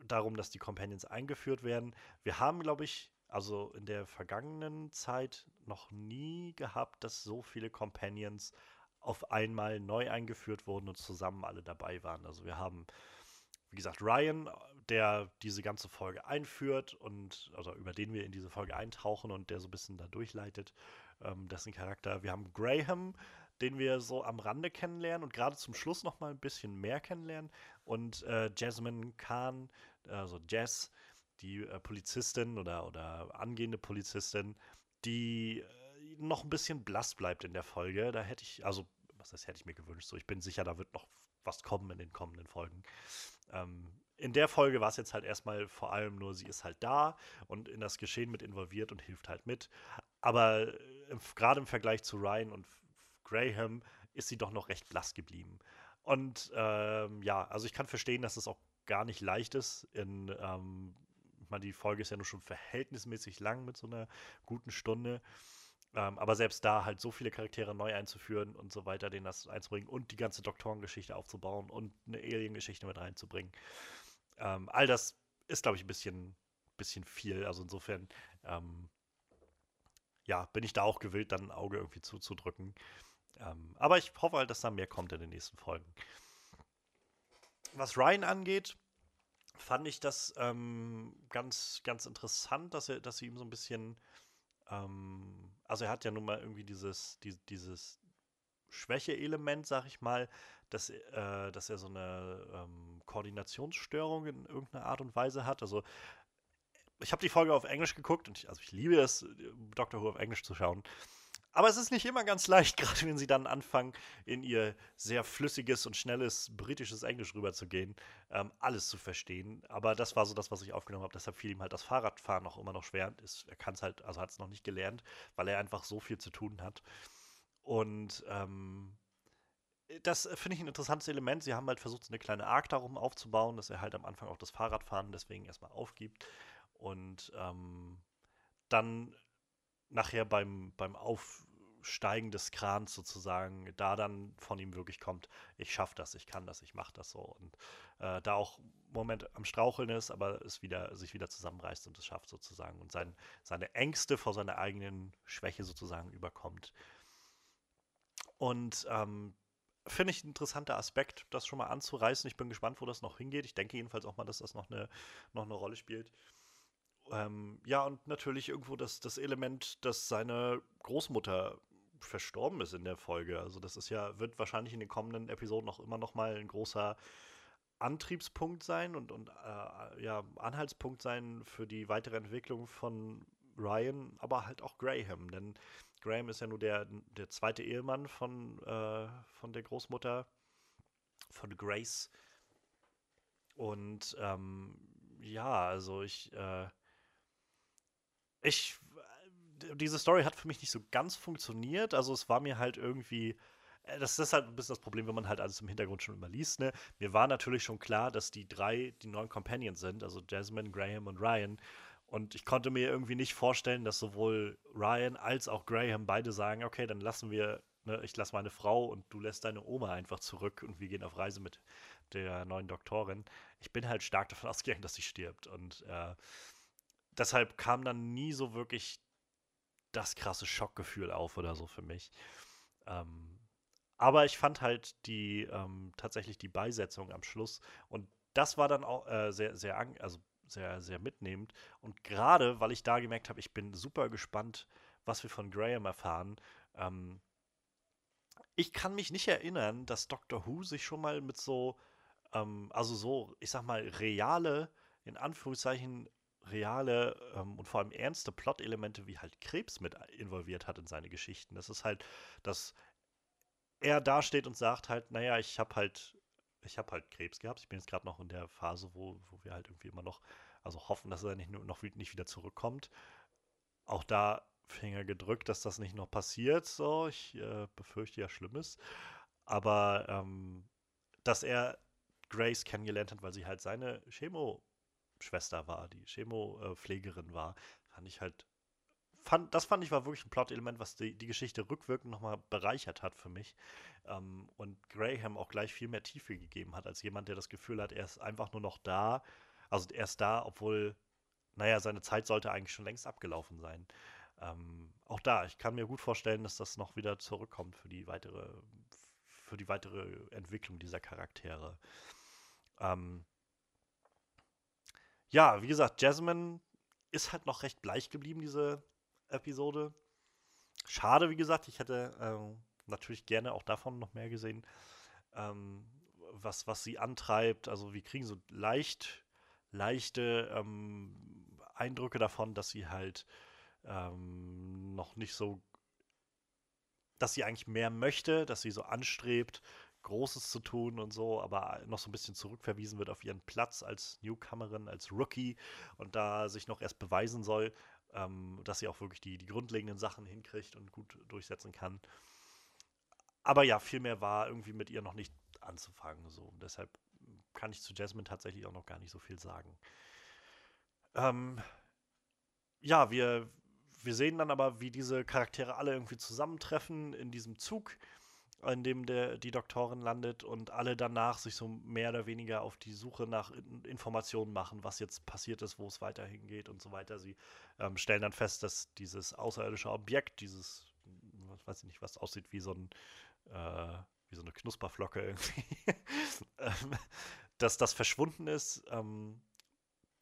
darum, dass die Companions eingeführt werden. Wir haben, glaube ich, also in der vergangenen Zeit noch nie gehabt, dass so viele Companions auf einmal neu eingeführt wurden und zusammen alle dabei waren. Also wir haben, wie gesagt, Ryan, der diese ganze Folge einführt und also über den wir in diese Folge eintauchen und der so ein bisschen da durchleitet, ähm, dessen Charakter. Wir haben Graham, den wir so am Rande kennenlernen und gerade zum Schluss noch mal ein bisschen mehr kennenlernen. Und äh, Jasmine Khan, also Jess, die äh, Polizistin oder, oder angehende Polizistin, die äh, noch ein bisschen blass bleibt in der Folge. Da hätte ich, also, was das hätte ich mir gewünscht. So, ich bin sicher, da wird noch was kommen in den kommenden Folgen. Ähm, in der Folge war es jetzt halt erstmal vor allem nur, sie ist halt da und in das Geschehen mit involviert und hilft halt mit. Aber äh, gerade im Vergleich zu Ryan und Graham ist sie doch noch recht blass geblieben. Und ähm, ja, also ich kann verstehen, dass es auch gar nicht leicht ist. In, ähm, ich meine, die Folge ist ja nur schon verhältnismäßig lang mit so einer guten Stunde. Ähm, aber selbst da halt so viele Charaktere neu einzuführen und so weiter, denen das einzubringen und die ganze Doktorengeschichte aufzubauen und eine Alien-Geschichte mit reinzubringen. Ähm, all das ist, glaube ich, ein bisschen, bisschen viel. Also insofern, ähm, ja, bin ich da auch gewillt, dann ein Auge irgendwie zuzudrücken. Ähm, aber ich hoffe halt, dass da mehr kommt in den nächsten Folgen. Was Ryan angeht, fand ich das ähm, ganz, ganz interessant, dass, er, dass sie ihm so ein bisschen ähm, also er hat ja nun mal irgendwie dieses, die, dieses Schwäche-Element, sag ich mal, dass, äh, dass er so eine ähm, Koordinationsstörung in irgendeiner Art und Weise hat. Also ich habe die Folge auf Englisch geguckt und ich, also ich liebe es, Doctor Who auf Englisch zu schauen. Aber es ist nicht immer ganz leicht, gerade wenn sie dann anfangen, in ihr sehr flüssiges und schnelles britisches Englisch rüberzugehen, ähm, alles zu verstehen. Aber das war so das, was ich aufgenommen habe. Deshalb fiel ihm halt das Fahrradfahren auch immer noch schwer. Ist, er kann es halt, also hat es noch nicht gelernt, weil er einfach so viel zu tun hat. Und ähm, das finde ich ein interessantes Element. Sie haben halt versucht, so eine kleine Arc darum aufzubauen, dass er halt am Anfang auch das Fahrradfahren deswegen erstmal aufgibt. Und ähm, dann nachher beim, beim Aufsteigen des Krans sozusagen, da dann von ihm wirklich kommt, ich schaffe das, ich kann das, ich mache das so. Und äh, da auch im Moment am Straucheln ist, aber es wieder, sich wieder zusammenreißt und es schafft sozusagen und sein, seine Ängste vor seiner eigenen Schwäche sozusagen überkommt. Und ähm, finde ich ein interessanter Aspekt, das schon mal anzureißen. Ich bin gespannt, wo das noch hingeht. Ich denke jedenfalls auch mal, dass das noch eine, noch eine Rolle spielt. Ähm, ja, und natürlich irgendwo das, das Element, dass seine Großmutter verstorben ist in der Folge. Also das ist ja, wird wahrscheinlich in den kommenden Episoden auch immer noch mal ein großer Antriebspunkt sein und, und äh, ja, Anhaltspunkt sein für die weitere Entwicklung von Ryan, aber halt auch Graham. Denn Graham ist ja nur der, der zweite Ehemann von, äh, von der Großmutter, von Grace. Und ähm, ja, also ich, äh, ich, diese Story hat für mich nicht so ganz funktioniert. Also es war mir halt irgendwie, äh, das ist halt ein bisschen das Problem, wenn man halt alles im Hintergrund schon immer liest. Ne? Mir war natürlich schon klar, dass die drei die neuen Companions sind, also Jasmine, Graham und Ryan. Und ich konnte mir irgendwie nicht vorstellen, dass sowohl Ryan als auch Graham beide sagen, okay, dann lassen wir, ne, ich lasse meine Frau und du lässt deine Oma einfach zurück und wir gehen auf Reise mit der neuen Doktorin. Ich bin halt stark davon ausgegangen, dass sie stirbt. Und äh, deshalb kam dann nie so wirklich das krasse Schockgefühl auf oder so für mich. Ähm, aber ich fand halt die ähm, tatsächlich die Beisetzung am Schluss und das war dann auch äh, sehr, sehr, also sehr, sehr mitnehmend. Und gerade, weil ich da gemerkt habe, ich bin super gespannt, was wir von Graham erfahren. Ähm, ich kann mich nicht erinnern, dass Doctor Who sich schon mal mit so, ähm, also so, ich sag mal, reale, in Anführungszeichen, reale ähm, und vor allem ernste Plot-Elemente wie halt Krebs mit involviert hat in seine Geschichten. Das ist halt, dass er dasteht und sagt halt, naja, ich habe halt, ich habe halt Krebs gehabt. Ich bin jetzt gerade noch in der Phase, wo, wo wir halt irgendwie immer noch Also hoffen, dass er nicht, noch nicht wieder zurückkommt. Auch da Finger gedrückt, dass das nicht noch passiert. So, ich äh, befürchte ja Schlimmes. Aber ähm, dass er Grace kennengelernt hat, weil sie halt seine Chemo-Schwester war, die Chemo-Pflegerin war, fand ich halt. Fand, das fand ich war wirklich ein Plot-Element, was die, die Geschichte rückwirkend nochmal bereichert hat für mich. Ähm, und Graham auch gleich viel mehr Tiefe gegeben hat, als jemand, der das Gefühl hat, er ist einfach nur noch da. Also er ist da, obwohl, naja, seine Zeit sollte eigentlich schon längst abgelaufen sein. Ähm, auch da, ich kann mir gut vorstellen, dass das noch wieder zurückkommt für die weitere, für die weitere Entwicklung dieser Charaktere. Ähm, ja, wie gesagt, Jasmine ist halt noch recht bleich geblieben, diese Episode. Schade, wie gesagt, ich hätte ähm, natürlich gerne auch davon noch mehr gesehen, ähm, was, was sie antreibt. Also wir kriegen so leicht, leichte ähm, Eindrücke davon, dass sie halt ähm, noch nicht so, dass sie eigentlich mehr möchte, dass sie so anstrebt, Großes zu tun und so, aber noch so ein bisschen zurückverwiesen wird auf ihren Platz als Newcomerin, als Rookie und da sich noch erst beweisen soll, ähm, dass sie auch wirklich die, die grundlegenden Sachen hinkriegt und gut durchsetzen kann. Aber ja, viel mehr war irgendwie mit ihr noch nicht anzufangen. So. Deshalb kann ich zu Jasmine tatsächlich auch noch gar nicht so viel sagen. Ähm, ja, wir, wir sehen dann aber, wie diese Charaktere alle irgendwie zusammentreffen in diesem Zug, in dem der, die Doktorin landet und alle danach sich so mehr oder weniger auf die Suche nach Informationen machen, was jetzt passiert ist, wo es weiterhin geht und so weiter. Sie ähm, stellen dann fest, dass dieses außerirdische Objekt, dieses, was weiß ich nicht, was aussieht wie so ein äh, wie so eine Knusperflocke irgendwie, ähm, dass das verschwunden ist. Ähm,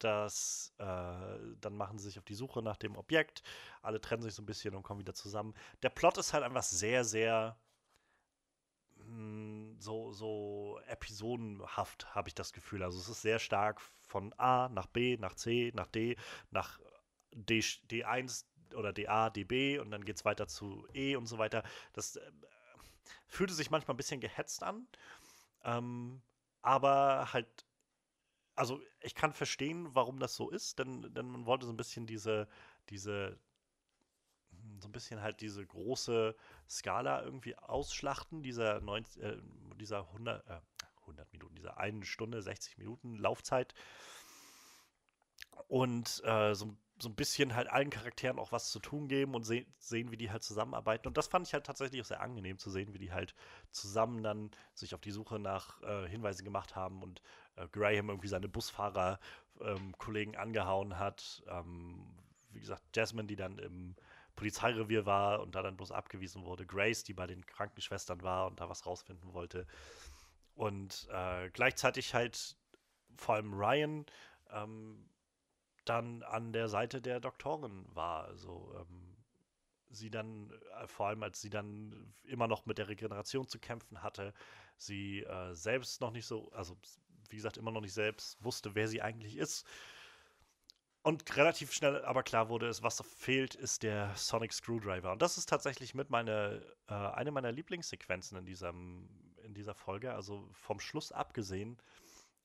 dass äh, dann machen sie sich auf die Suche nach dem Objekt. Alle trennen sich so ein bisschen und kommen wieder zusammen. Der Plot ist halt einfach sehr, sehr so, so episodenhaft, habe ich das Gefühl. Also es ist sehr stark von A nach B, nach C, nach D, nach D, D1 oder DA, DB und dann geht es weiter zu E und so weiter. Das äh, fühlte sich manchmal ein bisschen gehetzt an. Ähm, aber halt also ich kann verstehen, warum das so ist, denn, denn man wollte so ein bisschen diese, diese, hm, so ein bisschen halt diese große Skala irgendwie ausschlachten, dieser, 90, äh, dieser 100, äh, 100 Minuten, dieser eine Stunde, 60 Minuten Laufzeit. Und äh, so, so ein bisschen halt allen Charakteren auch was zu tun geben und se sehen, wie die halt zusammenarbeiten. Und das fand ich halt tatsächlich auch sehr angenehm zu sehen, wie die halt zusammen dann sich auf die Suche nach äh, Hinweisen gemacht haben und äh, Graham irgendwie seine Busfahrer-Kollegen ähm, angehauen hat. Ähm, wie gesagt, Jasmine, die dann im Polizeirevier war und da dann bloß abgewiesen wurde. Grace, die bei den Krankenschwestern war und da was rausfinden wollte. Und äh, gleichzeitig halt vor allem Ryan ähm, dann an der Seite der Doktorin war. Also ähm, sie dann, äh, vor allem als sie dann immer noch mit der Regeneration zu kämpfen hatte, sie äh, selbst noch nicht so, also wie gesagt, immer noch nicht selbst wusste, wer sie eigentlich ist. Und relativ schnell aber klar wurde es, was fehlt, ist der Sonic Screwdriver. Und das ist tatsächlich mit meine, äh, eine meiner Lieblingssequenzen in, diesem, in dieser Folge. Also vom Schluss abgesehen,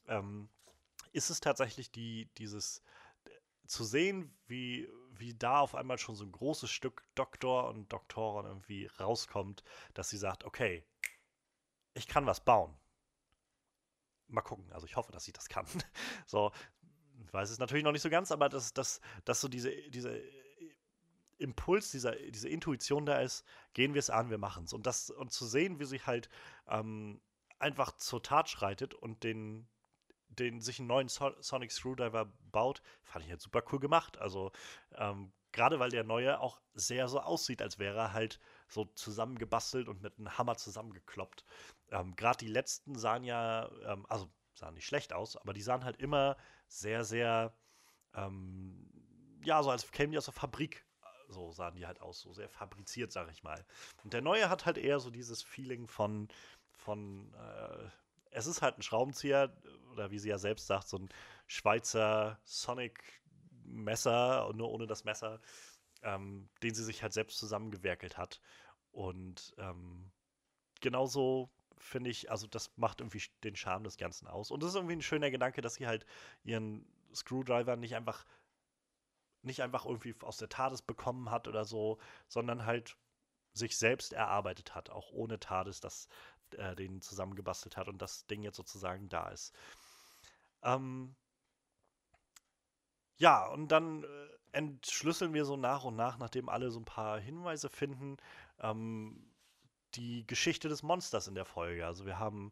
ähm, ist es tatsächlich die, dieses zu sehen, wie, wie da auf einmal schon so ein großes Stück Doktor und Doktorin irgendwie rauskommt, dass sie sagt, okay, ich kann was bauen mal gucken. Also ich hoffe, dass ich das kann. so, weiß es natürlich noch nicht so ganz, aber dass, dass, dass so diese, diese Impuls, dieser, diese Intuition da ist, gehen wir es an, wir machen es. Und und zu sehen, wie sie halt ähm, einfach zur Tat schreitet und den, den sich einen neuen so Sonic Screwdriver baut, fand ich jetzt super cool gemacht. Also ähm, gerade weil der neue auch sehr so aussieht, als wäre er halt so zusammengebastelt und mit einem Hammer zusammengekloppt. Ähm, Gerade die letzten sahen ja, ähm, also sahen nicht schlecht aus, aber die sahen halt immer sehr, sehr, ähm, ja, so als kämen die aus der Fabrik. So sahen die halt aus, so sehr fabriziert, sag ich mal. Und der neue hat halt eher so dieses Feeling von, von, äh, es ist halt ein Schraubenzieher, oder wie sie ja selbst sagt, so ein Schweizer Sonic-Messer, nur ohne das Messer, ähm, den sie sich halt selbst zusammengewerkelt hat. Und ähm, genauso finde ich, also das macht irgendwie den Charme des Ganzen aus. Und das ist irgendwie ein schöner Gedanke, dass sie halt ihren Screwdriver nicht einfach nicht einfach irgendwie aus der TARDIS bekommen hat oder so, sondern halt sich selbst erarbeitet hat, auch ohne TARDIS, das äh, den zusammengebastelt hat und das Ding jetzt sozusagen da ist. Ähm, ja, und dann äh, entschlüsseln wir so nach und nach, nachdem alle so ein paar Hinweise finden, ähm, die Geschichte des Monsters in der Folge. Also wir haben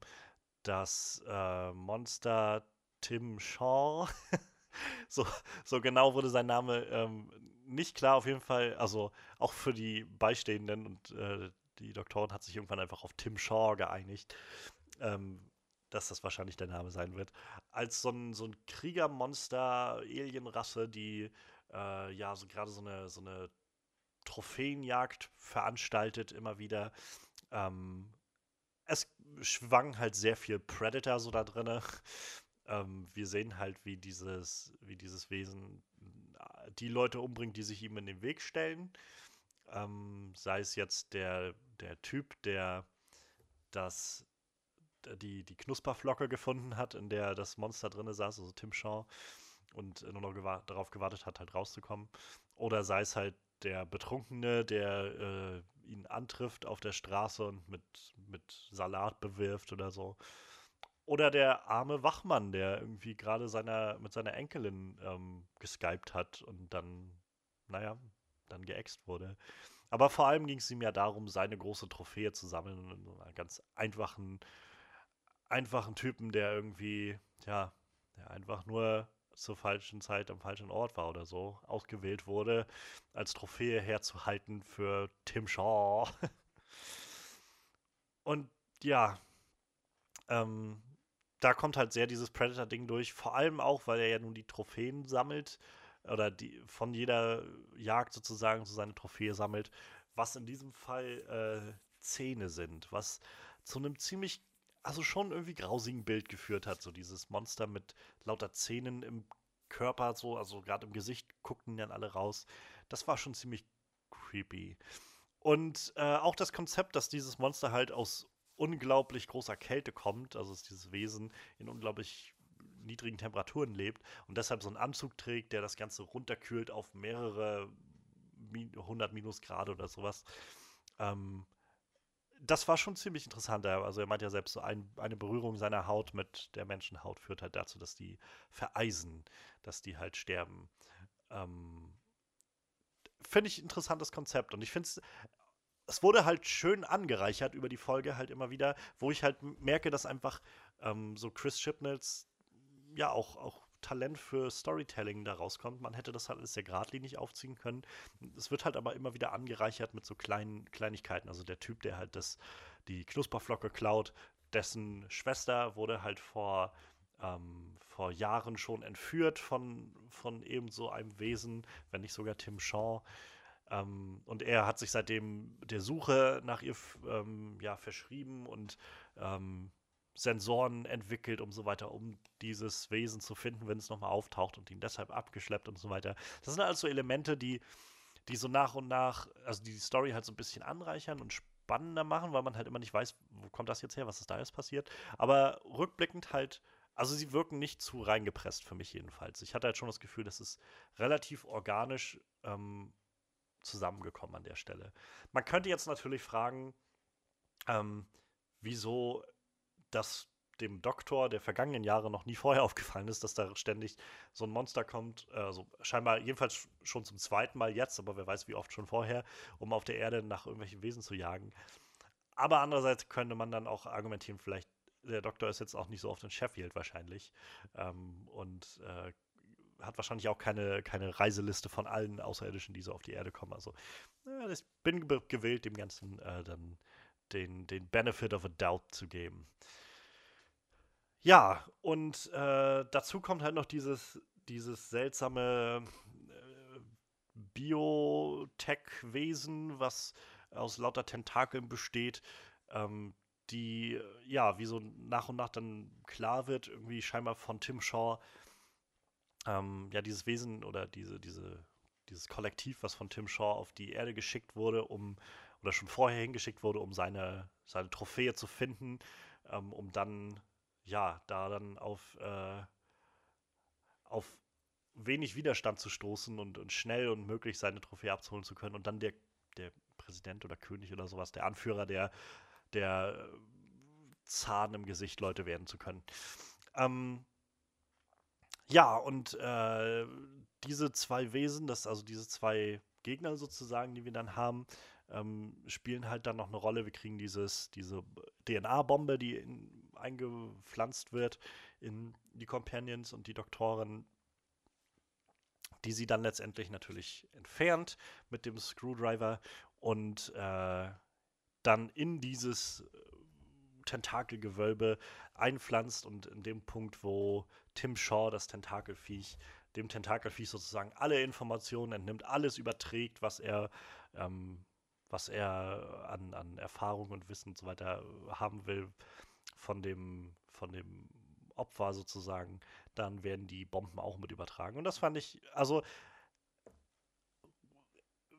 das äh, Monster Tim Shaw. so, so genau wurde sein Name ähm, nicht klar, auf jeden Fall. Also auch für die Beistehenden und äh, die Doktorin hat sich irgendwann einfach auf Tim Shaw geeinigt. Ähm, dass das wahrscheinlich der Name sein wird. Als so ein, so ein Kriegermonster, Alienrasse, die äh, ja so gerade so eine, so eine Trophäenjagd veranstaltet, immer wieder. Ähm, es schwang halt sehr viel Predator so da drin. Ähm, wir sehen halt, wie dieses, wie dieses Wesen äh, die Leute umbringt, die sich ihm in den Weg stellen. Ähm, sei es jetzt der, der Typ, der das, die, die Knusperflocke gefunden hat, in der das Monster drin saß, also Tim Shaw, und nur noch gewa darauf gewartet hat, halt rauszukommen. Oder sei es halt der Betrunkene, der äh, ihn antrifft auf der Straße und mit, mit Salat bewirft oder so. Oder der arme Wachmann, der irgendwie gerade seiner, mit seiner Enkelin ähm, geskypt hat und dann, naja, dann geäxt wurde. Aber vor allem ging es ihm ja darum, seine große Trophäe zu sammeln einen ganz einfachen, einfachen Typen, der irgendwie, ja, der einfach nur zur falschen Zeit am falschen Ort war oder so, ausgewählt wurde, als Trophäe herzuhalten für Tim Shaw. und ja, ähm, da kommt halt sehr dieses Predator-Ding durch, vor allem auch, weil er ja nun die Trophäen sammelt oder die von jeder Jagd sozusagen so seine Trophäe sammelt, was in diesem Fall äh, Zähne sind, was zu einem ziemlich, also schon irgendwie grausigen Bild geführt hat, so dieses Monster mit lauter Zähnen im Körper, so, also gerade im Gesicht guckten dann alle raus. Das war schon ziemlich creepy. Und äh, auch das Konzept, dass dieses Monster halt aus unglaublich großer Kälte kommt, also dass dieses Wesen in unglaublich niedrigen Temperaturen lebt und deshalb so einen Anzug trägt, der das Ganze runterkühlt auf mehrere 100 Minusgrade oder sowas. Ähm, das war schon ziemlich interessant. Also er meint ja selbst, so ein, eine Berührung seiner Haut mit der Menschenhaut führt halt dazu, dass die vereisen, dass die halt sterben. Ähm, finde ich interessantes Konzept und ich finde es es wurde halt schön angereichert über die Folge halt immer wieder, wo ich halt merke, dass einfach ähm, so Chris Chibnalls ja auch, auch Talent für Storytelling da rauskommt. Man hätte das halt alles sehr geradlinig aufziehen können. Es wird halt aber immer wieder angereichert mit so kleinen Kleinigkeiten. Also der Typ, der halt das, die Knusperflocke klaut, dessen Schwester wurde halt vor, ähm, vor Jahren schon entführt von, von eben so einem Wesen, wenn nicht sogar Tim Shaw. Ähm, und er hat sich seitdem der Suche nach ihr ähm, ja, verschrieben und ähm, Sensoren entwickelt und so weiter, um dieses Wesen zu finden, wenn es nochmal auftaucht und ihn deshalb abgeschleppt und so weiter. Das sind also Elemente, die, die so nach und nach, also die Story halt so ein bisschen anreichern und spannender machen, weil man halt immer nicht weiß, wo kommt das jetzt her, was ist da jetzt passiert. Aber rückblickend halt, also sie wirken nicht zu reingepresst für mich jedenfalls. Ich hatte halt schon das Gefühl, dass es relativ organisch ähm, zusammengekommen an der Stelle. Man könnte jetzt natürlich fragen, ähm, wieso das dem Doktor der vergangenen Jahre noch nie vorher aufgefallen ist, dass da ständig so ein Monster kommt, also scheinbar jedenfalls schon zum zweiten Mal jetzt, aber wer weiß wie oft schon vorher, um auf der Erde nach irgendwelchen Wesen zu jagen. Aber andererseits könnte man dann auch argumentieren, vielleicht der Doktor ist jetzt auch nicht so oft in Sheffield wahrscheinlich ähm, und äh, hat wahrscheinlich auch keine, keine Reiseliste von allen Außerirdischen, die so auf die Erde kommen. Also äh, ich bin gewillt, dem Ganzen äh, dann den, den Benefit of a Doubt zu geben. Ja, und äh, dazu kommt halt noch dieses, dieses seltsame äh, Biotech-Wesen, was aus lauter Tentakeln besteht, ähm, die ja, wie so nach und nach dann klar wird, irgendwie scheinbar von Tim Shaw. Ähm, ja, dieses Wesen oder diese, diese, dieses Kollektiv, was von Tim Shaw auf die Erde geschickt wurde, um, oder schon vorher hingeschickt wurde, um seine, seine Trophäe zu finden, ähm, um dann, ja, da dann auf, äh, auf wenig Widerstand zu stoßen und, und schnell und möglich seine Trophäe abzuholen zu können und dann der, der Präsident oder König oder sowas, der Anführer der, der Zahn im Gesicht Leute werden zu können. Ähm, ja, und äh, diese zwei Wesen, das, also diese zwei Gegner sozusagen, die wir dann haben, ähm, spielen halt dann noch eine Rolle. Wir kriegen dieses, diese DNA-Bombe, die in, eingepflanzt wird in die Companions und die Doktoren, die sie dann letztendlich natürlich entfernt mit dem Screwdriver und äh, dann in dieses äh, Tentakelgewölbe einpflanzt und in dem Punkt, wo Tim Shaw, das Tentakelviech, dem Tentakelviech sozusagen alle Informationen entnimmt, alles überträgt, was er, ähm, was er an, an Erfahrung und Wissen und so weiter haben will von dem, von dem Opfer sozusagen, dann werden die Bomben auch mit übertragen. Und das fand ich, also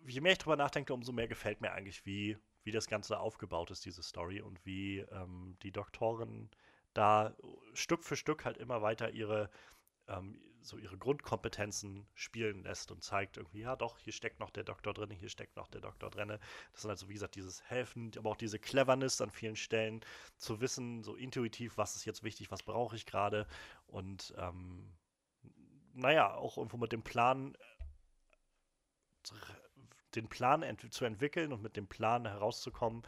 je mehr ich drüber nachdenke, umso mehr gefällt mir eigentlich, wie, wie das Ganze aufgebaut ist, diese Story, und wie ähm, die Doktorin da Stück für Stück halt immer weiter ihre, ähm, so ihre Grundkompetenzen spielen lässt und zeigt irgendwie, ja doch, hier steckt noch der Doktor drin, hier steckt noch der Doktor drin. Das ist also, wie gesagt, dieses Helfen, aber auch diese Cleverness an vielen Stellen zu wissen, so intuitiv, was ist jetzt wichtig, was brauche ich gerade und ähm, naja, auch irgendwo mit dem Plan den Plan ent zu entwickeln und mit dem Plan herauszukommen,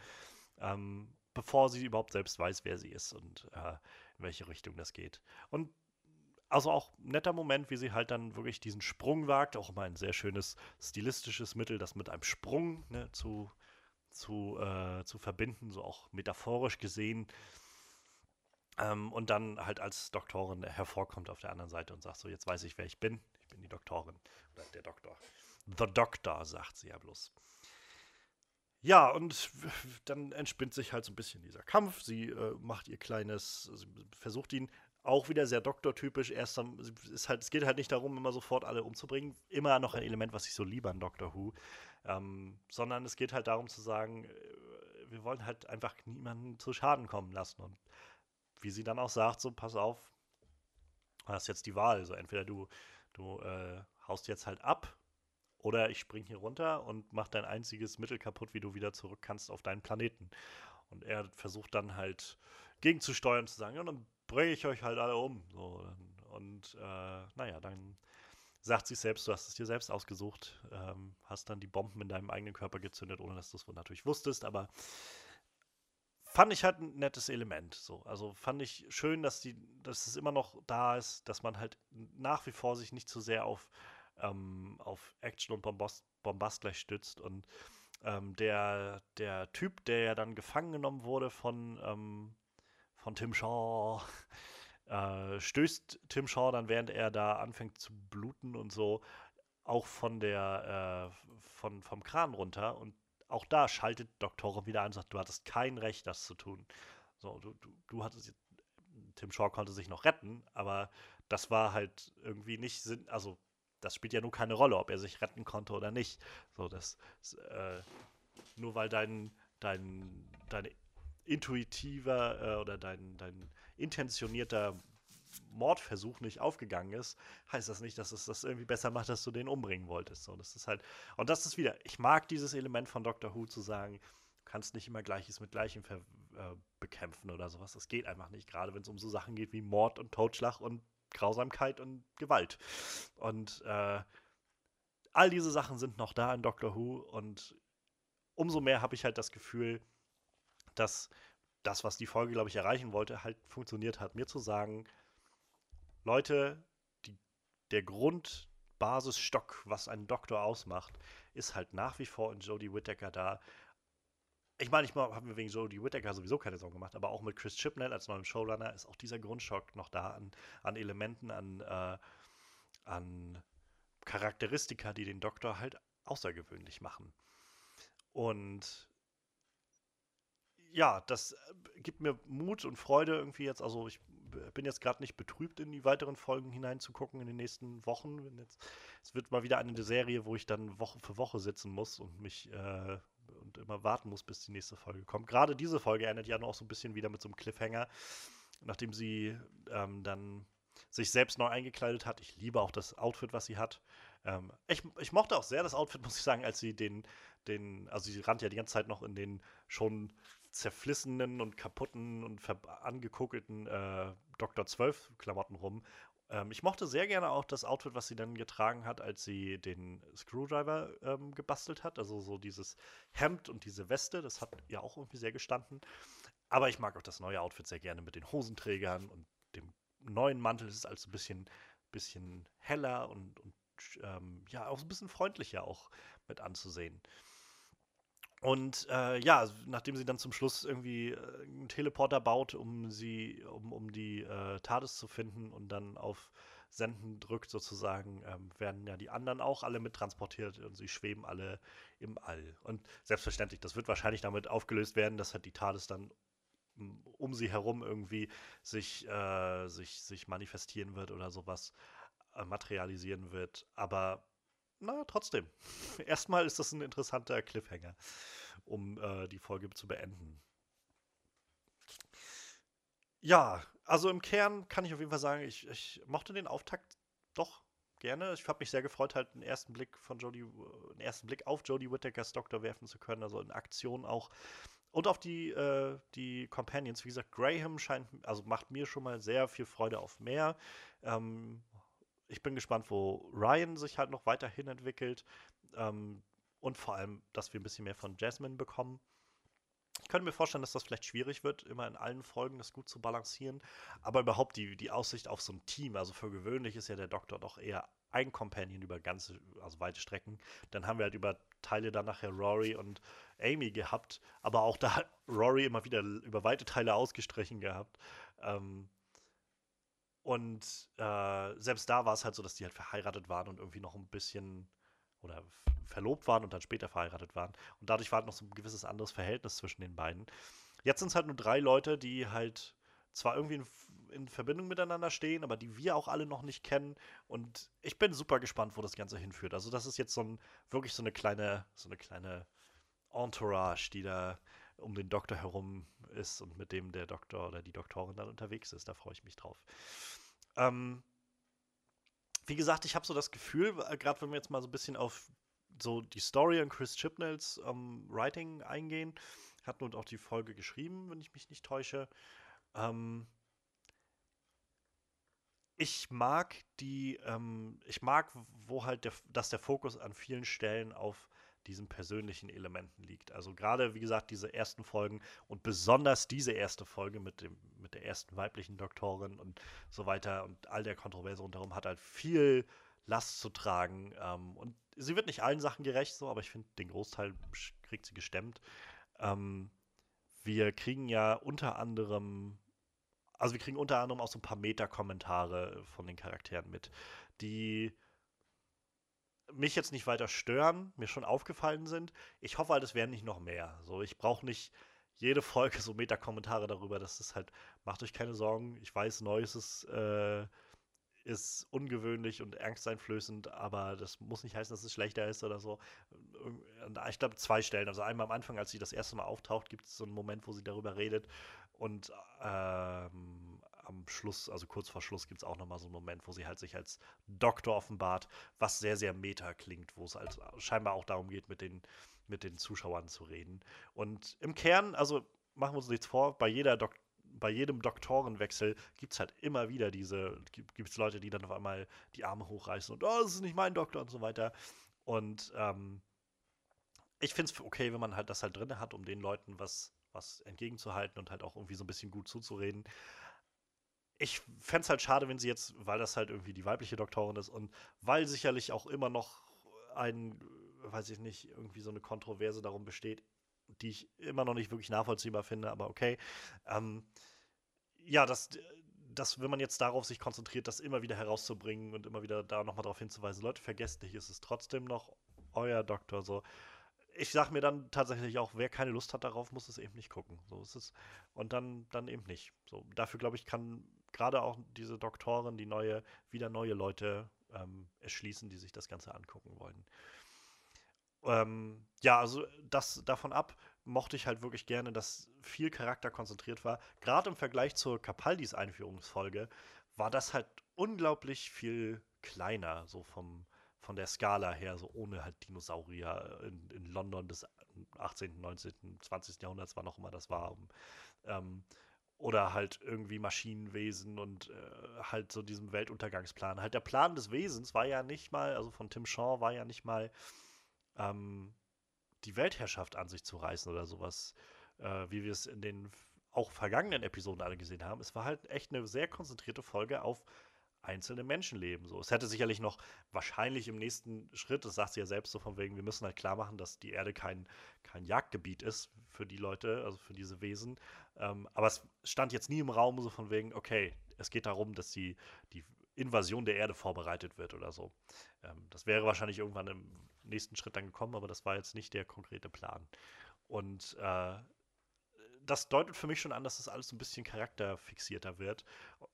ähm, bevor sie überhaupt selbst weiß, wer sie ist und äh, in welche Richtung das geht. Und also auch ein netter Moment, wie sie halt dann wirklich diesen Sprung wagt, auch immer ein sehr schönes stilistisches Mittel, das mit einem Sprung ne, zu, zu, äh, zu verbinden, so auch metaphorisch gesehen. Ähm, und dann halt als Doktorin hervorkommt auf der anderen Seite und sagt so, jetzt weiß ich, wer ich bin. Ich bin die Doktorin oder der Doktor. The Doctor, sagt sie ja bloß. Ja, und dann entspinnt sich halt so ein bisschen dieser Kampf. Sie äh, macht ihr kleines, sie versucht ihn auch wieder sehr doktortypisch. Erst ist halt, es geht halt nicht darum, immer sofort alle umzubringen. Immer noch ein Element, was ich so liebe an Doctor Who. Ähm, sondern es geht halt darum zu sagen, äh, wir wollen halt einfach niemanden zu Schaden kommen lassen. Und wie sie dann auch sagt, so pass auf, du hast jetzt die Wahl. So entweder du, du äh, haust jetzt halt ab oder ich spring hier runter und mach dein einziges Mittel kaputt, wie du wieder zurück kannst auf deinen Planeten. Und er versucht dann halt gegenzusteuern, zu sagen, ja, dann bringe ich euch halt alle um. So, und äh, naja, dann sagt sie selbst, du hast es dir selbst ausgesucht, ähm, hast dann die Bomben in deinem eigenen Körper gezündet, ohne dass du es natürlich wusstest, aber fand ich halt ein nettes Element. So. Also fand ich schön, dass, die, dass es immer noch da ist, dass man halt nach wie vor sich nicht zu sehr auf ähm, auf Action und Bombast, Bombast gleich stützt. Und ähm, der, der Typ, der ja dann gefangen genommen wurde von, ähm, von Tim Shaw, äh, stößt Tim Shaw dann, während er da anfängt zu bluten und so, auch von der, äh, von, vom Kran runter. Und auch da schaltet Doktorin wieder ein und sagt, du hattest kein Recht, das zu tun. So, du, du, du hattest, Tim Shaw konnte sich noch retten, aber das war halt irgendwie nicht Sinn, also das spielt ja nur keine Rolle, ob er sich retten konnte oder nicht. So, das, äh, nur weil dein, dein, dein intuitiver äh, oder dein, dein intentionierter Mordversuch nicht aufgegangen ist, heißt das nicht, dass es das irgendwie besser macht, dass du den umbringen wolltest. So, das ist halt, und das ist wieder, ich mag dieses Element von Doctor Who zu sagen, du kannst nicht immer Gleiches mit Gleichem äh, bekämpfen oder sowas. Das geht einfach nicht, gerade wenn es um so Sachen geht wie Mord und Totschlag und Grausamkeit und Gewalt. Und äh, all diese Sachen sind noch da in Doctor Who und umso mehr habe ich halt das Gefühl, dass das, was die Folge, glaube ich, erreichen wollte, halt funktioniert hat. Mir zu sagen, Leute, die, der Grundbasisstock, was einen Doktor ausmacht, ist halt nach wie vor in Jodie Whittaker da ich meine, ich habe mir wegen Jodie Whittaker sowieso keine Sorgen gemacht, aber auch mit Chris Chibnall als neuem Showrunner ist auch dieser Grundschock noch da an, an Elementen, an, äh, an Charakteristika, die den Doktor halt außergewöhnlich machen. Und ja, das äh, gibt mir Mut und Freude irgendwie jetzt. Also ich bin jetzt gerade nicht betrübt, in die weiteren Folgen hineinzugucken in den nächsten Wochen. Jetzt, es wird mal wieder eine Serie, wo ich dann Woche für Woche sitzen muss und mich äh, und immer warten muss, bis die nächste Folge kommt. Gerade diese Folge endet ja noch so ein bisschen wieder mit so einem Cliffhanger, nachdem sie ähm, dann sich selbst neu eingekleidet hat. Ich liebe auch das Outfit, was sie hat. Ähm, ich, ich mochte auch sehr das Outfit, muss ich sagen, als sie den, den, also sie rannte ja die ganze Zeit noch in den schon zerflissenen und kaputten und angekokelten äh, Dr. 12 Klamotten rum. Ähm, ich mochte sehr gerne auch das Outfit, was sie dann getragen hat, als sie den Screwdriver ähm, gebastelt hat. Also so dieses Hemd und diese Weste, das hat ja auch irgendwie sehr gestanden. Aber ich mag auch das neue Outfit sehr gerne mit den Hosenträgern und dem neuen Mantel. Es ist also ein bisschen, bisschen heller und, und ähm, ja, auch ein bisschen freundlicher auch mit anzusehen. Und äh, ja, nachdem sie dann zum Schluss irgendwie äh, einen Teleporter baut, um sie, um, um die äh, TARDIS zu finden und dann auf Senden drückt sozusagen, ähm, werden ja die anderen auch alle mittransportiert und sie schweben alle im All. Und selbstverständlich, das wird wahrscheinlich damit aufgelöst werden, dass halt die TARDIS dann um sie herum irgendwie sich, äh, sich, sich manifestieren wird oder sowas äh, materialisieren wird. Aber na, trotzdem. Erstmal ist das ein interessanter Cliffhanger, um äh, die Folge zu beenden. Ja, also im Kern kann ich auf jeden Fall sagen, ich, ich mochte den Auftakt doch gerne. Ich habe mich sehr gefreut, halt einen ersten Blick von Jodie, einen ersten Blick auf Jodie Whittakers Doktor werfen zu können, also in Aktion auch. Und auf die, äh, die Companions. Wie gesagt, Graham scheint, also macht mir schon mal sehr viel Freude auf mehr. Ähm, ich bin gespannt, wo Ryan sich halt noch weiterhin entwickelt. Ähm, und vor allem, dass wir ein bisschen mehr von Jasmine bekommen. Ich könnte mir vorstellen, dass das vielleicht schwierig wird, immer in allen Folgen das gut zu balancieren. Aber überhaupt die, die Aussicht auf so ein Team, also für gewöhnlich ist ja der Doktor doch eher ein Companion über ganze, also weite Strecken. Dann haben wir halt über Teile dann nachher Rory und Amy gehabt, aber auch da hat Rory immer wieder über weite Teile ausgestrichen gehabt. Ähm, und äh, selbst da war es halt so, dass die halt verheiratet waren und irgendwie noch ein bisschen oder verlobt waren und dann später verheiratet waren. Und dadurch war halt noch so ein gewisses anderes Verhältnis zwischen den beiden. Jetzt sind es halt nur drei Leute, die halt zwar irgendwie in, in, Verbindung miteinander stehen, aber die wir auch alle noch nicht kennen. Und ich bin super gespannt, wo das Ganze hinführt. Also, das ist jetzt so ein, wirklich so eine kleine, so eine kleine Entourage, die da um den Doktor herum ist und mit dem der Doktor oder die Doktorin dann unterwegs ist. Da freue ich mich drauf. Ähm, wie gesagt, ich habe so das Gefühl, äh, gerade wenn wir jetzt mal so ein bisschen auf so die Story und Chris Chibnalls ähm, Writing eingehen, hat nun auch die Folge geschrieben, wenn ich mich nicht täusche. Ähm, ich mag die, ähm, ich mag, wo halt der, dass der Fokus an vielen Stellen auf diesen persönlichen Elementen liegt. Also gerade, wie gesagt, diese ersten Folgen und besonders diese erste Folge mit, dem, mit der ersten weiblichen Doktorin und so weiter und all der Kontroverse rundherum hat halt viel Last zu tragen. Ähm, und sie wird nicht allen Sachen gerecht, so, aber ich finde, den Großteil kriegt sie gestemmt. Ähm, wir kriegen ja unter anderem, also wir kriegen unter anderem auch so ein paar Meta-Kommentare von den Charakteren mit, die mich jetzt nicht weiter stören, mir schon aufgefallen sind. Ich hoffe halt, es werden nicht noch mehr. So, ich brauche nicht jede Folge so Meta-Kommentare darüber. Das ist halt, macht euch keine Sorgen. Ich weiß, Neues ist, äh, ist ungewöhnlich und angsteinflößend, aber das muss nicht heißen, dass es schlechter ist oder so. Ich glaube, zwei Stellen. Also einmal am Anfang, als sie das erste Mal auftaucht, gibt es so einen Moment, wo sie darüber redet. Und ähm, am Schluss, also kurz vor Schluss, gibt es auch nochmal so einen Moment, wo sie halt sich als Doktor offenbart, was sehr, sehr meta klingt, wo es halt scheinbar auch darum geht, mit den, mit den Zuschauern zu reden. Und im Kern, also machen wir uns nichts vor, bei jeder Dok bei jedem Doktorenwechsel gibt es halt immer wieder diese, gibt es Leute, die dann auf einmal die Arme hochreißen und, oh, das ist nicht mein Doktor und so weiter. Und ähm, ich finde es okay, wenn man halt das halt drin hat, um den Leuten was, was entgegenzuhalten und halt auch irgendwie so ein bisschen gut zuzureden ich fände es halt schade, wenn sie jetzt, weil das halt irgendwie die weibliche Doktorin ist und weil sicherlich auch immer noch ein, weiß ich nicht, irgendwie so eine Kontroverse darum besteht, die ich immer noch nicht wirklich nachvollziehbar finde, aber okay. Ähm, ja, das, das, wenn man jetzt darauf sich konzentriert, das immer wieder herauszubringen und immer wieder da nochmal darauf hinzuweisen, Leute, vergesst nicht, es ist trotzdem noch euer Doktor, so. Ich sag mir dann tatsächlich auch, wer keine Lust hat darauf, muss es eben nicht gucken. So ist es. Und dann, dann eben nicht. So, dafür, glaube ich, kann gerade auch diese Doktoren, die neue, wieder neue Leute ähm, erschließen, die sich das Ganze angucken wollen. Ähm, ja, also das davon ab mochte ich halt wirklich gerne, dass viel Charakter konzentriert war. Gerade im Vergleich zur Capaldis Einführungsfolge war das halt unglaublich viel kleiner, so vom, von der Skala her, so ohne halt Dinosaurier in, in London des 18., 19., 20. Jahrhunderts, wann auch immer das war. Ähm, oder halt irgendwie Maschinenwesen und äh, halt so diesem Weltuntergangsplan. Halt der Plan des Wesens war ja nicht mal, also von Tim Shaw war ja nicht mal ähm, die Weltherrschaft an sich zu reißen oder sowas, äh, wie wir es in den auch vergangenen Episoden alle gesehen haben. Es war halt echt eine sehr konzentrierte Folge auf einzelne Menschenleben. So. Es hätte sicherlich noch wahrscheinlich im nächsten Schritt, das sagt sie ja selbst so von wegen, wir müssen halt klar machen, dass die Erde kein, kein Jagdgebiet ist für die Leute, also für diese Wesen. Ähm, aber es stand jetzt nie im Raum so von wegen, okay, es geht darum, dass die, die Invasion der Erde vorbereitet wird oder so. Ähm, das wäre wahrscheinlich irgendwann im nächsten Schritt dann gekommen, aber das war jetzt nicht der konkrete Plan. Und äh, das deutet für mich schon an, dass das alles ein bisschen charakterfixierter wird,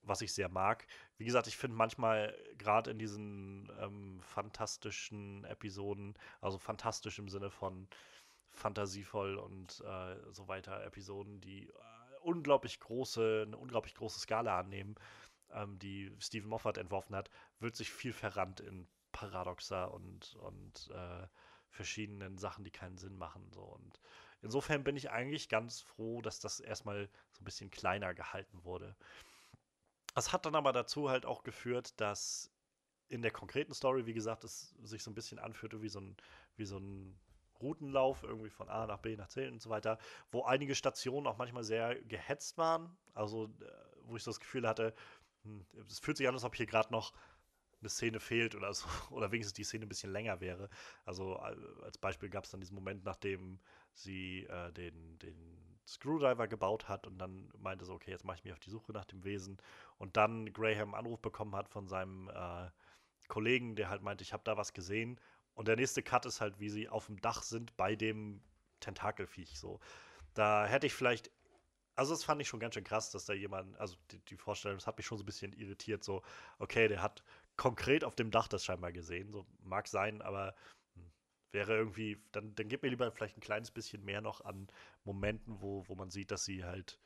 was ich sehr mag. Wie gesagt, ich finde manchmal gerade in diesen ähm, fantastischen Episoden, also fantastisch im Sinne von fantasievoll und äh, so weiter Episoden, die äh, unglaublich große, eine unglaublich große Skala annehmen, ähm, die Stephen Moffat entworfen hat, wird sich viel verrannt in Paradoxa und, und äh, verschiedenen Sachen, die keinen Sinn machen. So. Und insofern bin ich eigentlich ganz froh, dass das erstmal so ein bisschen kleiner gehalten wurde. Das hat dann aber dazu halt auch geführt, dass in der konkreten Story, wie gesagt, es sich so ein bisschen anführte wie so ein, wie so ein Routenlauf, irgendwie von A nach B nach C und so weiter, wo einige Stationen auch manchmal sehr gehetzt waren. Also, äh, wo ich so das Gefühl hatte, hm, es fühlt sich an, als ob hier gerade noch eine Szene fehlt oder so, oder wenigstens die Szene ein bisschen länger wäre. Also als Beispiel gab es dann diesen Moment, nachdem sie äh, den, den Screwdriver gebaut hat und dann meinte so, okay, jetzt mache ich mich auf die Suche nach dem Wesen und dann Graham einen Anruf bekommen hat von seinem äh, Kollegen, der halt meinte, ich habe da was gesehen und der nächste Cut ist halt, wie sie auf dem Dach sind bei dem Tentakelviech so. Da hätte ich vielleicht also das fand ich schon ganz schön krass, dass da jemand, also die, die, Vorstellung, das hat mich schon so ein bisschen irritiert, so, okay, der hat konkret auf dem Dach das scheinbar gesehen. So mag sein, aber wäre irgendwie, dann, dann gib mir lieber vielleicht ein kleines bisschen mehr noch an Momenten, wo, wo man sieht, dass sie halt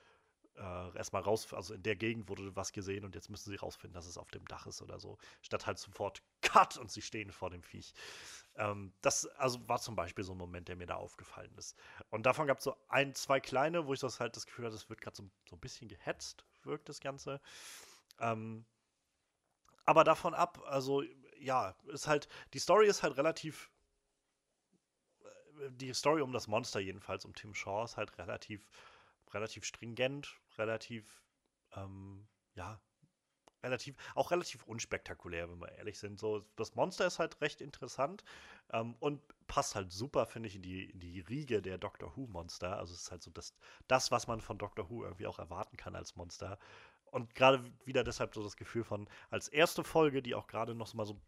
äh, erstmal raus, also in der Gegend wurde was gesehen und jetzt müssen sie rausfinden, dass es auf dem Dach ist oder so. Statt halt sofort Cut und sie stehen vor dem Viech. Ähm, das also war zum Beispiel so ein Moment, der mir da aufgefallen ist. Und davon gab es so ein, zwei kleine, wo ich das halt das Gefühl hatte, es wird gerade so, so ein bisschen gehetzt, wirkt das Ganze. Ähm, aber davon ab, also ja, ist halt, die Story ist halt relativ, die Story um das Monster jedenfalls, um Tim Shaw, ist halt relativ, relativ stringent, relativ, ähm, ja, relativ, auch relativ unspektakulär, wenn wir ehrlich sind. So, das Monster ist halt recht interessant ähm, und passt halt super, finde ich, in die, in die Riege der Doctor Who-Monster. Also es ist halt so das, das, was man von Doctor Who irgendwie auch erwarten kann als Monster und gerade wieder deshalb so das Gefühl von, als erste Folge, die auch gerade noch mal so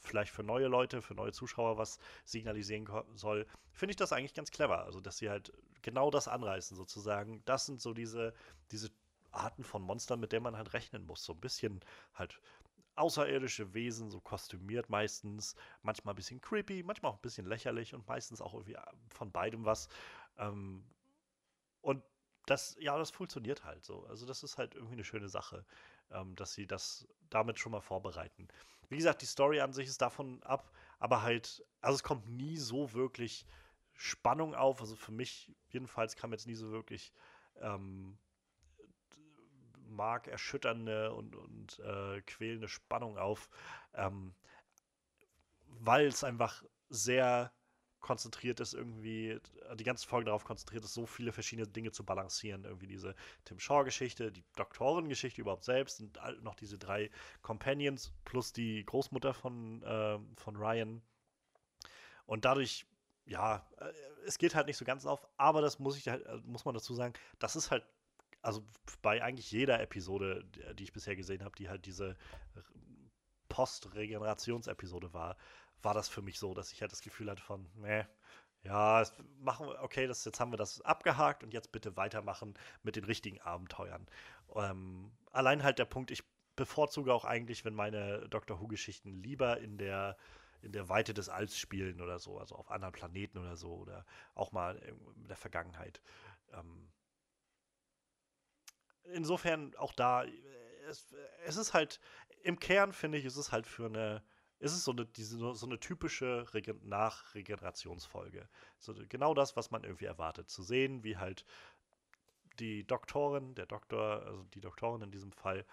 vielleicht für neue Leute, für neue Zuschauer was signalisieren soll, finde ich das eigentlich ganz clever. Also, dass sie halt genau das anreißen, sozusagen. Das sind so diese, diese Arten von Monstern, mit denen man halt rechnen muss. So ein bisschen halt außerirdische Wesen, so kostümiert meistens, manchmal ein bisschen creepy, manchmal auch ein bisschen lächerlich und meistens auch irgendwie von beidem was. Ähm, und das, ja, das funktioniert halt so. Also das ist halt irgendwie eine schöne Sache, ähm, dass sie das damit schon mal vorbereiten. Wie gesagt, die Story an sich ist davon ab, aber halt, also es kommt nie so wirklich Spannung auf. Also für mich jedenfalls kam jetzt nie so wirklich ähm, markerschütternde und, und äh, quälende Spannung auf, ähm, weil es einfach sehr konzentriert ist, irgendwie, die ganze Folge darauf konzentriert ist, so viele verschiedene Dinge zu balancieren. Irgendwie diese Tim Shaw-Geschichte, die Doktorengeschichte überhaupt selbst und noch diese drei Companions plus die Großmutter von, äh, von Ryan. Und dadurch, ja, äh, es geht halt nicht so ganz auf, aber das muss ich halt, äh, muss man dazu sagen, das ist halt, also bei eigentlich jeder Episode, die ich bisher gesehen habe, die halt diese Post-Regenerationsepisode war, war das für mich so, dass ich halt das Gefühl hatte von, nee, ja, machen wir, okay, das, jetzt haben wir das abgehakt und jetzt bitte weitermachen mit den richtigen Abenteuern. Ähm, allein halt der Punkt, ich bevorzuge auch eigentlich, wenn meine Doctor Who-Geschichten lieber in der in der Weite des Alls spielen oder so, also auf anderen Planeten oder so, oder auch mal in der Vergangenheit. Ähm, insofern auch da, es, es ist halt, im Kern finde ich, ist es halt für eine, ist es so eine, diese, so eine typische Regen Nachregenerationsfolge. So genau das, was man irgendwie erwartet. Zu sehen, wie halt die Doktorin, der Doktor, also die Doktorin in diesem Fall,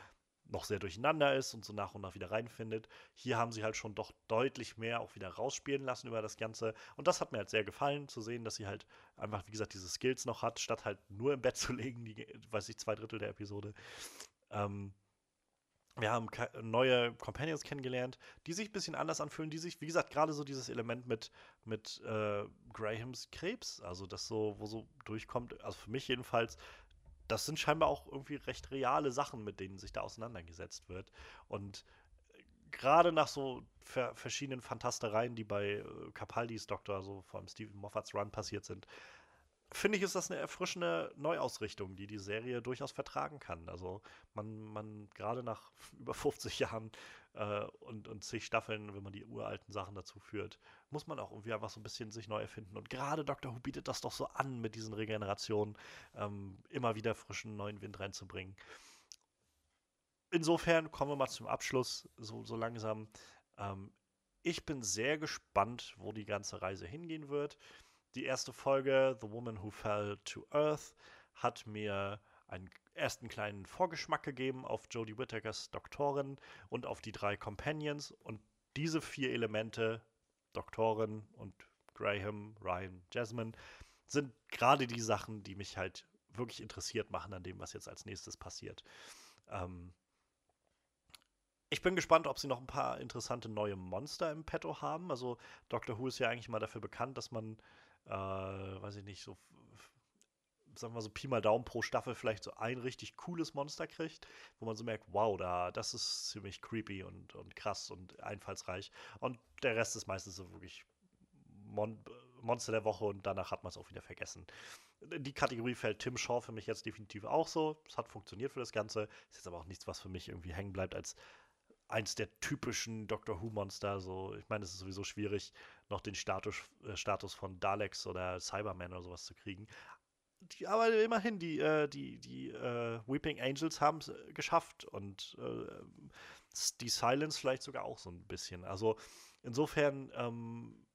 noch sehr durcheinander ist und so nach und nach wieder reinfindet. Hier haben sie halt schon doch deutlich mehr auch wieder rausspielen lassen über das Ganze. Und das hat mir halt sehr gefallen, zu sehen, dass sie halt einfach, wie gesagt, diese Skills noch hat, statt halt nur im Bett zu legen, die, weiß ich, zwei Drittel der Episode. Ähm, wir haben neue Companions kennengelernt, die sich ein bisschen anders anfühlen, die sich, wie gesagt, gerade so dieses Element mit, mit äh, Grahams Krebs, also das so, wo so durchkommt, also für mich jedenfalls, das sind scheinbar auch irgendwie recht reale Sachen, mit denen sich da auseinandergesetzt wird. Und äh, gerade nach so ver verschiedenen Fantastereien, die bei äh, Capaldis Doktor, so vor allem Stephen Moffats Run passiert sind, finde ich, ist das eine erfrischende Neuausrichtung, die die Serie durchaus vertragen kann. Also man, man gerade nach über 50 Jahren äh, und, und zig Staffeln, wenn man die uralten Sachen dazu führt, muss man auch irgendwie einfach so ein bisschen sich neu erfinden. Und gerade Doctor Who bietet das doch so an, mit diesen Regenerationen ähm, immer wieder frischen neuen Wind reinzubringen. Insofern kommen wir mal zum Abschluss, so, so langsam. Ähm, ich bin sehr gespannt, wo die ganze Reise hingehen wird. Die erste Folge, The Woman Who Fell to Earth, hat mir einen ersten kleinen Vorgeschmack gegeben auf Jodie Whittakers Doktorin und auf die drei Companions. Und diese vier Elemente, Doktorin und Graham, Ryan, Jasmine, sind gerade die Sachen, die mich halt wirklich interessiert machen an dem, was jetzt als nächstes passiert. Ähm ich bin gespannt, ob sie noch ein paar interessante neue Monster im Petto haben. Also Doctor Who ist ja eigentlich mal dafür bekannt, dass man äh, weiß ich nicht, so, sagen wir so Pi mal Daumen pro Staffel vielleicht so ein richtig cooles Monster kriegt, wo man so merkt, wow, da, das ist ziemlich creepy und, und krass und einfallsreich. Und der Rest ist meistens so wirklich Mon Monster der Woche und danach hat man es auch wieder vergessen. In die Kategorie fällt Tim Shaw für mich jetzt definitiv auch so. Es hat funktioniert für das Ganze. Ist jetzt aber auch nichts, was für mich irgendwie hängen bleibt als eins der typischen Doctor Who-Monster. So, ich meine, es ist sowieso schwierig, noch den Status, äh, Status von Daleks oder Cybermen oder sowas zu kriegen. Die, aber immerhin, die, äh, die, die äh, Weeping Angels haben es äh, geschafft und äh, die Silence vielleicht sogar auch so ein bisschen. Also insofern ähm,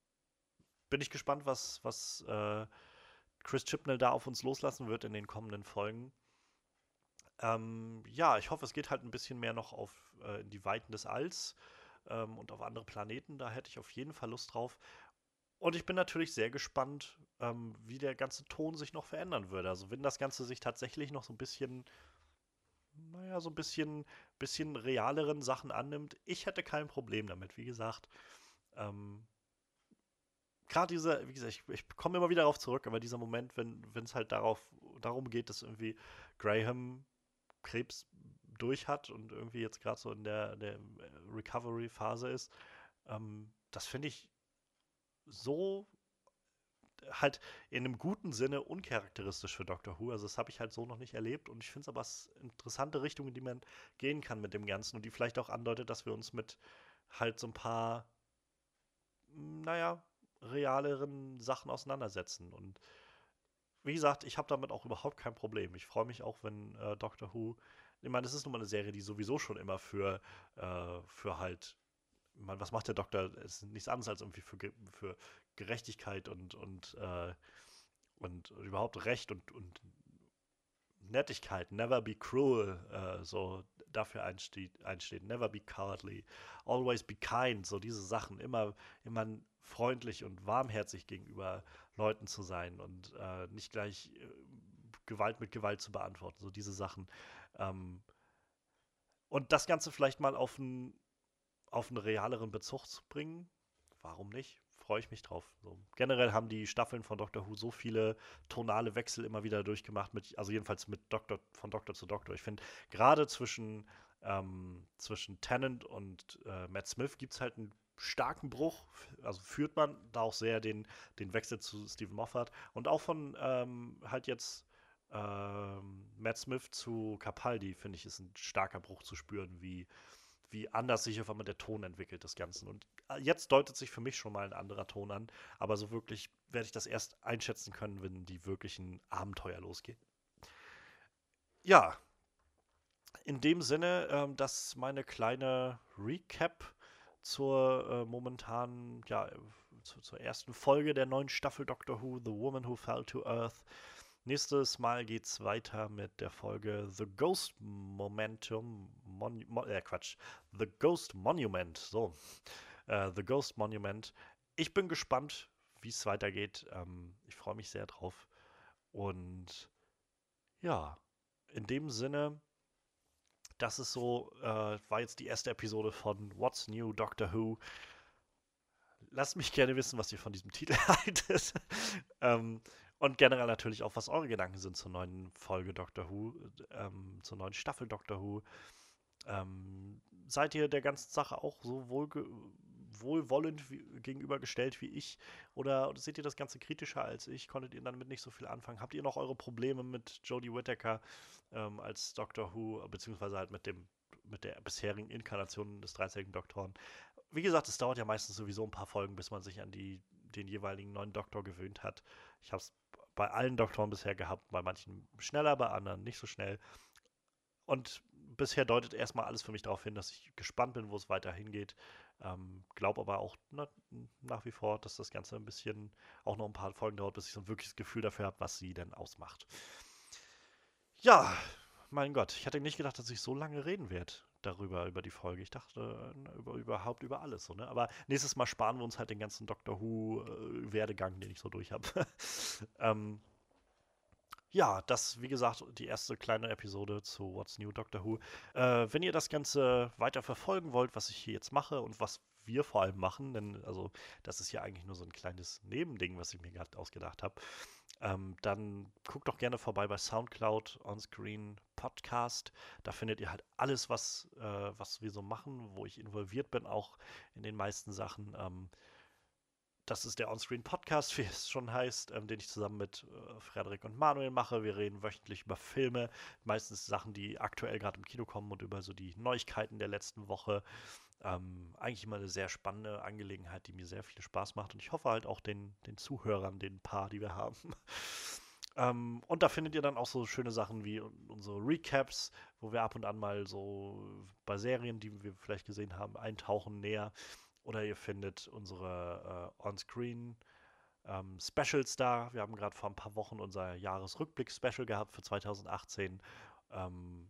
bin ich gespannt, was, was äh, Chris Chipnell da auf uns loslassen wird in den kommenden Folgen. Ähm, ja, ich hoffe, es geht halt ein bisschen mehr noch auf in die Weiten des Alls ähm, und auf andere Planeten. Da hätte ich auf jeden Fall Lust drauf. Und ich bin natürlich sehr gespannt, ähm, wie der ganze Ton sich noch verändern würde. Also wenn das Ganze sich tatsächlich noch so ein bisschen, naja, so ein bisschen, bisschen realeren Sachen annimmt, ich hätte kein Problem damit, wie gesagt. Ähm, Gerade dieser, wie gesagt, ich, ich komme immer wieder darauf zurück, aber dieser Moment, wenn es halt darauf, darum geht, dass irgendwie Graham Krebs durch hat und irgendwie jetzt gerade so in der, der Recovery-Phase ist, ähm, das finde ich so halt in einem guten Sinne uncharakteristisch für Doctor Who. Also das habe ich halt so noch nicht erlebt und ich finde es aber interessante Richtungen, in die man gehen kann mit dem Ganzen und die vielleicht auch andeutet, dass wir uns mit halt so ein paar, naja, realeren Sachen auseinandersetzen und wie gesagt, ich habe damit auch überhaupt kein Problem. Ich freue mich auch, wenn äh, Doctor Who, ich meine, das ist nun mal eine Serie, die sowieso schon immer für, äh, für halt, meine, was macht der Doktor? Es ist nichts anderes als irgendwie für, für Gerechtigkeit und, und, äh, und überhaupt Recht und, und Nettigkeit, never be cruel, äh, so dafür einsteht, einsteht, never be cowardly, always be kind, so diese Sachen, immer, immer freundlich und warmherzig gegenüber Leuten zu sein und äh, nicht gleich äh, Gewalt mit Gewalt zu beantworten, so diese Sachen. Ähm, und das Ganze vielleicht mal auf einen, auf einen realeren Bezug zu bringen, warum nicht? Freue ich mich drauf. So. Generell haben die Staffeln von Doctor Who so viele tonale Wechsel immer wieder durchgemacht, mit, also jedenfalls mit Doktor, von Doktor zu Doktor. Ich finde, gerade zwischen, ähm, zwischen Tennant und äh, Matt Smith gibt es halt einen starken Bruch, also führt man da auch sehr den, den Wechsel zu Stephen Moffat und auch von ähm, halt jetzt ähm, Matt Smith zu Capaldi, finde ich, ist ein starker Bruch zu spüren, wie, wie anders sich auf einmal der Ton entwickelt des Ganzen. Und äh, jetzt deutet sich für mich schon mal ein anderer Ton an, aber so wirklich werde ich das erst einschätzen können, wenn die wirklichen Abenteuer losgehen. Ja, in dem Sinne, ähm, dass meine kleine Recap zur äh, momentanen, ja, zu, zur ersten Folge der neuen Staffel Doctor Who, The Woman Who Fell to Earth. Nächstes Mal geht's weiter mit der Folge The Ghost Momentum. Mon Mo äh, Quatsch. The Ghost Monument. So. Äh, The Ghost Monument. Ich bin gespannt, wie es weitergeht. Ähm, ich freue mich sehr drauf. Und ja, in dem Sinne, das ist so, äh, war jetzt die erste Episode von What's New Doctor Who. Lasst mich gerne wissen, was ihr von diesem Titel haltet. ähm, und generell natürlich auch, was eure Gedanken sind zur neuen Folge Doctor Who, ähm, zur neuen Staffel Doctor Who. Ähm, seid ihr der ganzen Sache auch so wohl wohlwollend wie, gegenübergestellt wie ich? Oder, oder, seht ihr das Ganze kritischer als ich? Konntet ihr damit nicht so viel anfangen? Habt ihr noch eure Probleme mit Jodie Whittaker ähm, als Doctor Who, beziehungsweise halt mit dem mit der bisherigen Inkarnation des 13. Doktoren? Wie gesagt, es dauert ja meistens sowieso ein paar Folgen, bis man sich an die, den jeweiligen neuen Doktor gewöhnt hat. Ich habe es bei allen Doktoren bisher gehabt, bei manchen schneller, bei anderen nicht so schnell. Und bisher deutet erstmal alles für mich darauf hin, dass ich gespannt bin, wo es weiter hingeht. Ähm, Glaube aber auch na, nach wie vor, dass das Ganze ein bisschen auch noch ein paar Folgen dauert, bis ich so ein wirkliches Gefühl dafür habe, was sie denn ausmacht. Ja, mein Gott, ich hatte nicht gedacht, dass ich so lange reden werde darüber, über die Folge. Ich dachte über, überhaupt über alles so, ne? Aber nächstes Mal sparen wir uns halt den ganzen Doctor Who-Werdegang, äh, den ich so durch habe. ähm, ja, das, wie gesagt, die erste kleine Episode zu What's New Doctor Who. Äh, wenn ihr das Ganze weiter verfolgen wollt, was ich hier jetzt mache und was wir vor allem machen, denn also das ist ja eigentlich nur so ein kleines Nebending, was ich mir gerade ausgedacht habe, ähm, dann guckt doch gerne vorbei bei Soundcloud Onscreen Podcast. Da findet ihr halt alles, was, äh, was wir so machen, wo ich involviert bin, auch in den meisten Sachen. Ähm, das ist der Onscreen Podcast, wie es schon heißt, ähm, den ich zusammen mit äh, Frederik und Manuel mache. Wir reden wöchentlich über Filme, meistens Sachen, die aktuell gerade im Kino kommen und über so die Neuigkeiten der letzten Woche. Ähm, eigentlich immer eine sehr spannende Angelegenheit, die mir sehr viel Spaß macht und ich hoffe halt auch den, den Zuhörern, den paar, die wir haben. ähm, und da findet ihr dann auch so schöne Sachen wie unsere Recaps, wo wir ab und an mal so bei Serien, die wir vielleicht gesehen haben, eintauchen näher. Oder ihr findet unsere äh, On-Screen ähm, Specials da. Wir haben gerade vor ein paar Wochen unser Jahresrückblick-Special gehabt für 2018. Ähm,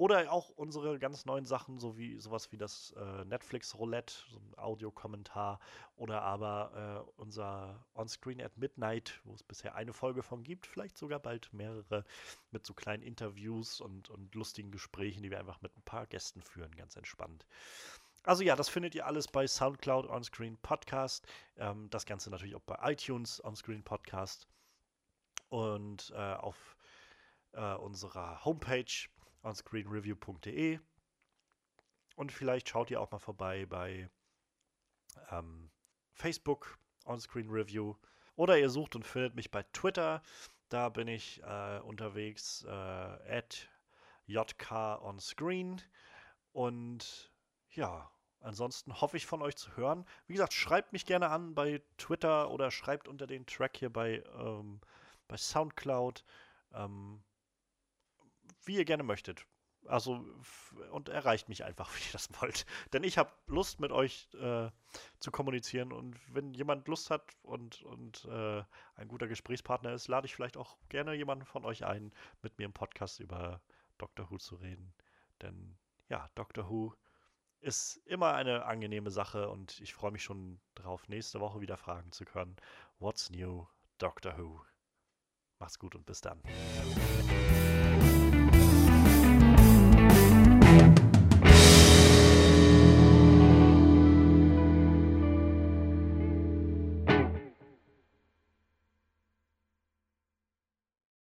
oder auch unsere ganz neuen Sachen, so wie sowas wie das äh, Netflix Roulette, so ein Audiokommentar, oder aber äh, unser On-Screen at Midnight, wo es bisher eine Folge von gibt, vielleicht sogar bald mehrere, mit so kleinen Interviews und, und lustigen Gesprächen, die wir einfach mit ein paar Gästen führen, ganz entspannt. Also ja, das findet ihr alles bei SoundCloud Onscreen Podcast. Ähm, das Ganze natürlich auch bei iTunes Onscreen Podcast. Und äh, auf äh, unserer Homepage onscreenreview.de. Und vielleicht schaut ihr auch mal vorbei bei ähm, Facebook Onscreen Review. Oder ihr sucht und findet mich bei Twitter. Da bin ich äh, unterwegs äh, at jkonscreen. Und ja, ansonsten hoffe ich von euch zu hören. Wie gesagt, schreibt mich gerne an bei Twitter oder schreibt unter den Track hier bei, ähm, bei Soundcloud, ähm, wie ihr gerne möchtet. Also, und erreicht mich einfach, wie ihr das wollt. Denn ich habe Lust, mit euch äh, zu kommunizieren. Und wenn jemand Lust hat und, und äh, ein guter Gesprächspartner ist, lade ich vielleicht auch gerne jemanden von euch ein, mit mir im Podcast über Doctor Who zu reden. Denn ja, Doctor Who ist immer eine angenehme Sache und ich freue mich schon darauf, nächste Woche wieder fragen zu können. What's new, Doctor Who? Macht's gut und bis dann.